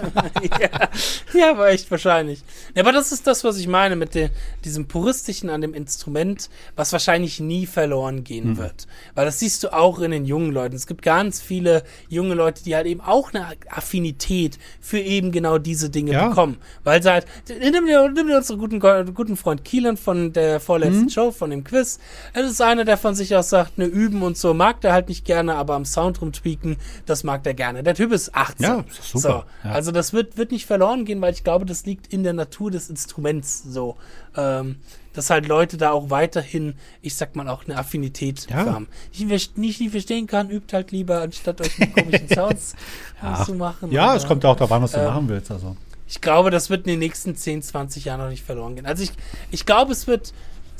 [SPEAKER 1] ja, ja, aber echt wahrscheinlich. Ja, aber das ist das, was ich meine mit dem, diesem puristischen an dem Instrument, was wahrscheinlich nie verloren gehen
[SPEAKER 2] Mhm.
[SPEAKER 1] wird. Weil das siehst du auch in den jungen Leuten. Es gibt ganz viele junge Leute, die halt eben auch eine Affinität für eben genau diese Dinge
[SPEAKER 2] Ja.
[SPEAKER 1] bekommen. Weil sie halt, nimm dir, nimm dir unseren guten, guten Freund Keelan von der vorletzten
[SPEAKER 2] Mhm.
[SPEAKER 1] Show, von dem Quiz. Es ist einer, der von sich aus sagt, ne, üben und so mag der halt nicht gerne, aber am Sound rumtweaken, das mag der gerne. Der Typ ist 18.
[SPEAKER 2] Ja, ist super.
[SPEAKER 1] So,
[SPEAKER 2] Ja.
[SPEAKER 1] Also das wird, wird nicht verloren gehen, weil ich glaube, das liegt in der Natur des Instruments so. Ähm, dass halt Leute da auch weiterhin, ich sag mal, auch eine Affinität
[SPEAKER 2] Ja.
[SPEAKER 1] haben. Ich nicht, nicht verstehen kann, übt halt lieber, anstatt euch mit komischen Sounds
[SPEAKER 2] Ja.
[SPEAKER 1] zu machen.
[SPEAKER 2] Ja,
[SPEAKER 1] Aber
[SPEAKER 2] es kommt auch darauf an, was du
[SPEAKER 1] ähm,
[SPEAKER 2] machen willst. Also.
[SPEAKER 1] Ich glaube, das wird in den nächsten 10, 20 Jahren noch nicht verloren gehen. Also ich, ich glaube, es wird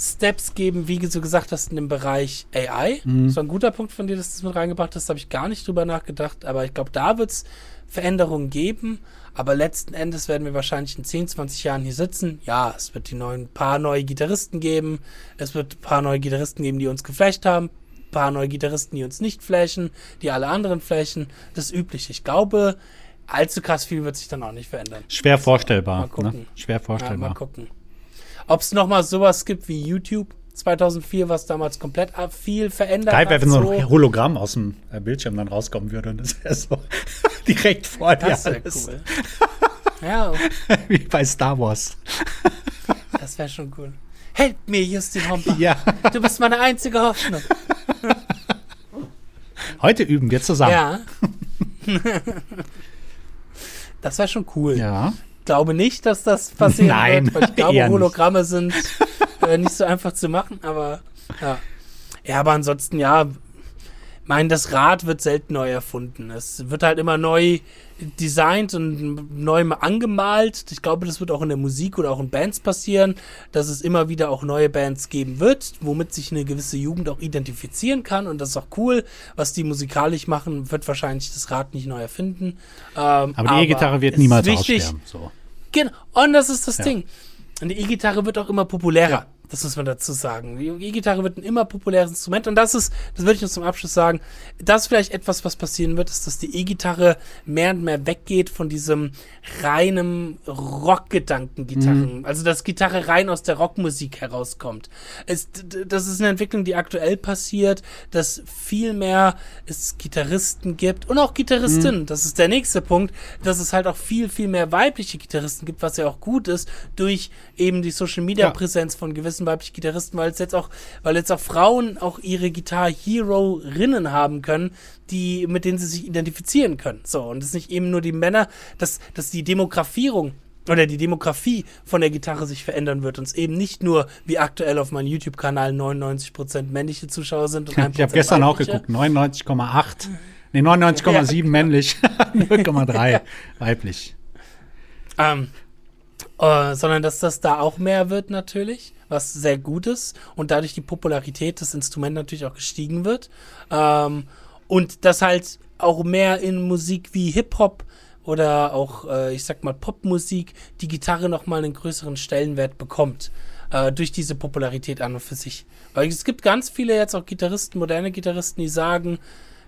[SPEAKER 1] Steps geben, wie du gesagt hast, in dem Bereich AI.
[SPEAKER 2] Mhm.
[SPEAKER 1] Das war ein guter Punkt von dir, dass du das mit reingebracht hast. Da habe ich gar nicht drüber nachgedacht. Aber ich glaube, da wird es Veränderungen geben. Aber letzten Endes werden wir wahrscheinlich in 10, 20 Jahren hier sitzen. Ja, es wird die neuen paar neue Gitarristen geben. Es wird ein paar neue Gitarristen geben, die uns geflasht haben. Ein paar neue Gitarristen, die uns nicht flashen, die alle anderen flashen. Das Übliche. Ich glaube, allzu krass viel wird sich dann auch nicht verändern.
[SPEAKER 2] Schwer vorstellbar.
[SPEAKER 1] Mal gucken.
[SPEAKER 2] Ne? Schwer
[SPEAKER 1] Ja, mal
[SPEAKER 2] vorstellbar.
[SPEAKER 1] gucken. Ob es nochmal sowas gibt wie YouTube 2004, was damals komplett viel verändert
[SPEAKER 2] Geil wäre,
[SPEAKER 1] hat.
[SPEAKER 2] wenn so ein Hologramm aus dem äh, Bildschirm dann rauskommen würde und das wäre so direkt vor dir.
[SPEAKER 1] Das wäre cool. ja,
[SPEAKER 2] Wie bei Star Wars.
[SPEAKER 1] das wäre schon cool. Help mir, Justin Homper.
[SPEAKER 2] Ja.
[SPEAKER 1] Du bist meine einzige Hoffnung.
[SPEAKER 2] Heute üben wir zusammen.
[SPEAKER 1] Ja. das wäre schon cool.
[SPEAKER 2] Ja.
[SPEAKER 1] Ich glaube nicht, dass das passieren
[SPEAKER 2] Nein,
[SPEAKER 1] wird, ich glaube,
[SPEAKER 2] eher nicht.
[SPEAKER 1] Hologramme sind äh, nicht so einfach zu machen, aber ja. Ja, aber ansonsten, ja, mein, das Rad wird selten neu erfunden. Es wird halt immer neu designt und neu angemalt. Ich glaube, das wird auch in der Musik oder auch in Bands passieren, dass es immer wieder auch neue Bands geben wird, womit sich eine gewisse Jugend auch identifizieren kann. Und das ist auch cool. Was die musikalisch machen, wird wahrscheinlich das Rad nicht neu erfinden. Ähm,
[SPEAKER 2] Aber die E-Gitarre wird niemals
[SPEAKER 1] wichtig,
[SPEAKER 2] aussterben. So.
[SPEAKER 1] Genau. Und das ist das
[SPEAKER 2] Ja.
[SPEAKER 1] Ding. Und die E-Gitarre wird auch immer populärer.
[SPEAKER 2] Ja.
[SPEAKER 1] Das muss man dazu sagen. Die E-Gitarre wird ein immer populäres Instrument. Und das ist, das würde ich noch zum Abschluss sagen, das ist vielleicht etwas, was passieren wird, ist, dass die E-Gitarre mehr und mehr weggeht von diesem reinen Rock-Gedanken-Gitarren. Also, dass Gitarre rein aus der Rockmusik herauskommt. Es, das ist eine Entwicklung, die aktuell passiert, dass viel mehr es Gitarristen gibt und auch Gitarristinnen. Das ist der nächste Punkt, dass es halt auch viel, viel mehr weibliche Gitarristen gibt, was ja auch gut ist, durch eben die Social Media
[SPEAKER 2] Ja.
[SPEAKER 1] Von gewissen weiblichen Gitarristen, weil es jetzt auch, weil jetzt auch Frauen auch ihre Gitarre-Hero-Rinnen haben können, die, mit denen sie sich identifizieren können. So, und es nicht eben nur die Männer, dass, dass die Demografierung oder die Demografie von der Gitarre sich verändern wird und es eben nicht nur wie aktuell auf meinem YouTube-Kanal 99% männliche Zuschauer sind und 1%
[SPEAKER 2] Ich habe gestern auch
[SPEAKER 1] weibliche.
[SPEAKER 2] geguckt. 99,8. Nee, 99,7 männlich. 0,3 weiblich.
[SPEAKER 1] Ähm, äh, sondern dass das da auch mehr wird natürlich, was sehr gut ist und dadurch die Popularität des Instruments natürlich auch gestiegen wird. Ähm, und dass halt auch mehr in Musik wie Hip-Hop oder auch, äh, ich sag mal, Popmusik die Gitarre nochmal einen größeren Stellenwert bekommt. Äh, durch diese Popularität an und für sich. Weil es gibt ganz viele jetzt auch Gitarristen, moderne Gitarristen, die sagen,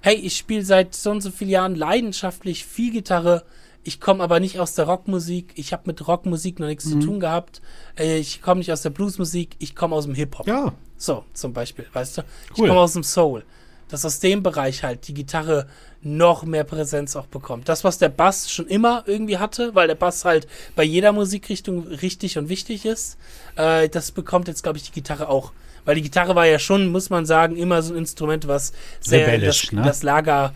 [SPEAKER 1] hey, ich spiele seit so und so vielen Jahren leidenschaftlich viel Gitarre, ich komme aber nicht aus der Rockmusik, ich habe mit Rockmusik noch nichts zu tun gehabt, äh, ich komme nicht aus der Bluesmusik, ich komme aus dem Hip-Hop.
[SPEAKER 2] Ja.
[SPEAKER 1] So, zum Beispiel, weißt du? Ich
[SPEAKER 2] Cool.
[SPEAKER 1] komme aus dem Soul. Dass aus dem Bereich halt die Gitarre noch mehr Präsenz auch bekommt. Das, was der Bass schon immer irgendwie hatte, weil der Bass halt bei jeder Musikrichtung richtig und wichtig ist, äh, das bekommt jetzt, glaube ich, die Gitarre auch. Weil die Gitarre war ja schon, muss man sagen, immer so ein Instrument, was sehr in
[SPEAKER 2] Rebellisch,
[SPEAKER 1] das,
[SPEAKER 2] ne?
[SPEAKER 1] das Lager,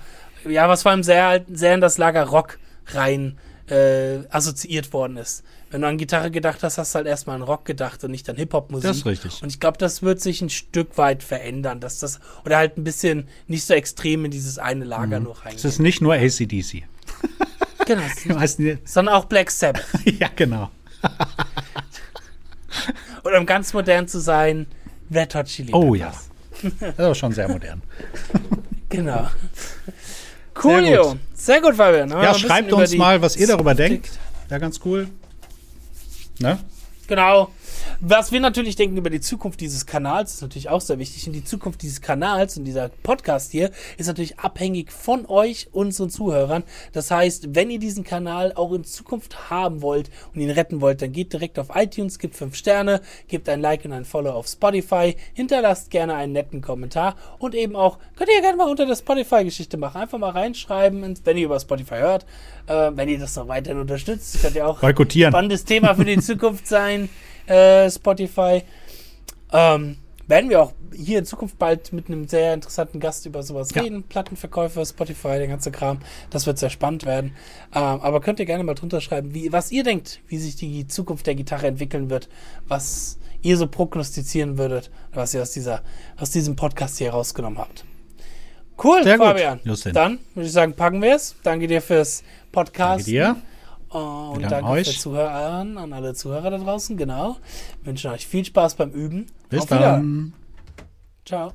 [SPEAKER 1] ja, was vor allem sehr, sehr in das Lager Rock rein äh, assoziiert worden ist. Wenn du an Gitarre gedacht hast, hast du halt erstmal an Rock gedacht und nicht an Hip-Hop-Musik.
[SPEAKER 2] Das ist richtig.
[SPEAKER 1] Und ich glaube, das wird sich ein Stück weit verändern, dass das, oder halt ein bisschen nicht so extrem in dieses eine Lager nur
[SPEAKER 2] Es
[SPEAKER 1] reingeht.
[SPEAKER 2] ist nicht nur ACDC.
[SPEAKER 1] Genau, es sondern auch Black Sabbath.
[SPEAKER 2] ja, genau.
[SPEAKER 1] Oder um ganz modern zu sein, Red Hot Chili
[SPEAKER 2] Oh ja. Das ist auch schon sehr modern.
[SPEAKER 1] Genau. Coolio. Sehr gut, Fabian.
[SPEAKER 2] Ja, schreibt uns mal, was ihr darüber denkt. Wäre ganz cool. Ne?
[SPEAKER 1] Genau. Was wir natürlich denken über die Zukunft dieses Kanals, ist natürlich auch sehr wichtig. Und die Zukunft dieses Kanals und dieser Podcast hier ist natürlich abhängig von euch, unseren Zuhörern. Das heißt, wenn ihr diesen Kanal auch in Zukunft haben wollt und ihn retten wollt, dann geht direkt auf iTunes, gebt 5 Sterne, gebt ein Like und ein Follow auf Spotify, hinterlasst gerne einen netten Kommentar und eben auch, könnt ihr gerne mal unter der Spotify-Geschichte machen. Einfach mal reinschreiben, wenn ihr über Spotify hört. Äh, wenn ihr das noch weiterhin unterstützt, könnt ihr auch
[SPEAKER 2] Boykottieren.
[SPEAKER 1] spannendes Thema für die Zukunft sein, äh, Spotify. Ähm, werden wir auch hier in Zukunft bald mit einem sehr interessanten Gast über sowas
[SPEAKER 2] Ja.
[SPEAKER 1] reden. Plattenverkäufer, Spotify, der ganze Kram. Das wird sehr spannend werden. Ähm, aber könnt ihr gerne mal drunter schreiben, wie, was ihr denkt, wie sich die Zukunft der Gitarre entwickeln wird, was ihr so prognostizieren würdet, was ihr aus, dieser, aus diesem Podcast hier rausgenommen habt. Cool,
[SPEAKER 2] Sehr
[SPEAKER 1] Fabian. Dann würde ich sagen, packen wir es. Danke dir fürs Podcast.
[SPEAKER 2] Danke dir.
[SPEAKER 1] Oh, und danke
[SPEAKER 2] euch.
[SPEAKER 1] Zuhören an alle Zuhörer da draußen, genau. Wünschen euch viel Spaß beim Üben.
[SPEAKER 2] Bis
[SPEAKER 1] Auf
[SPEAKER 2] dann.
[SPEAKER 1] Ciao.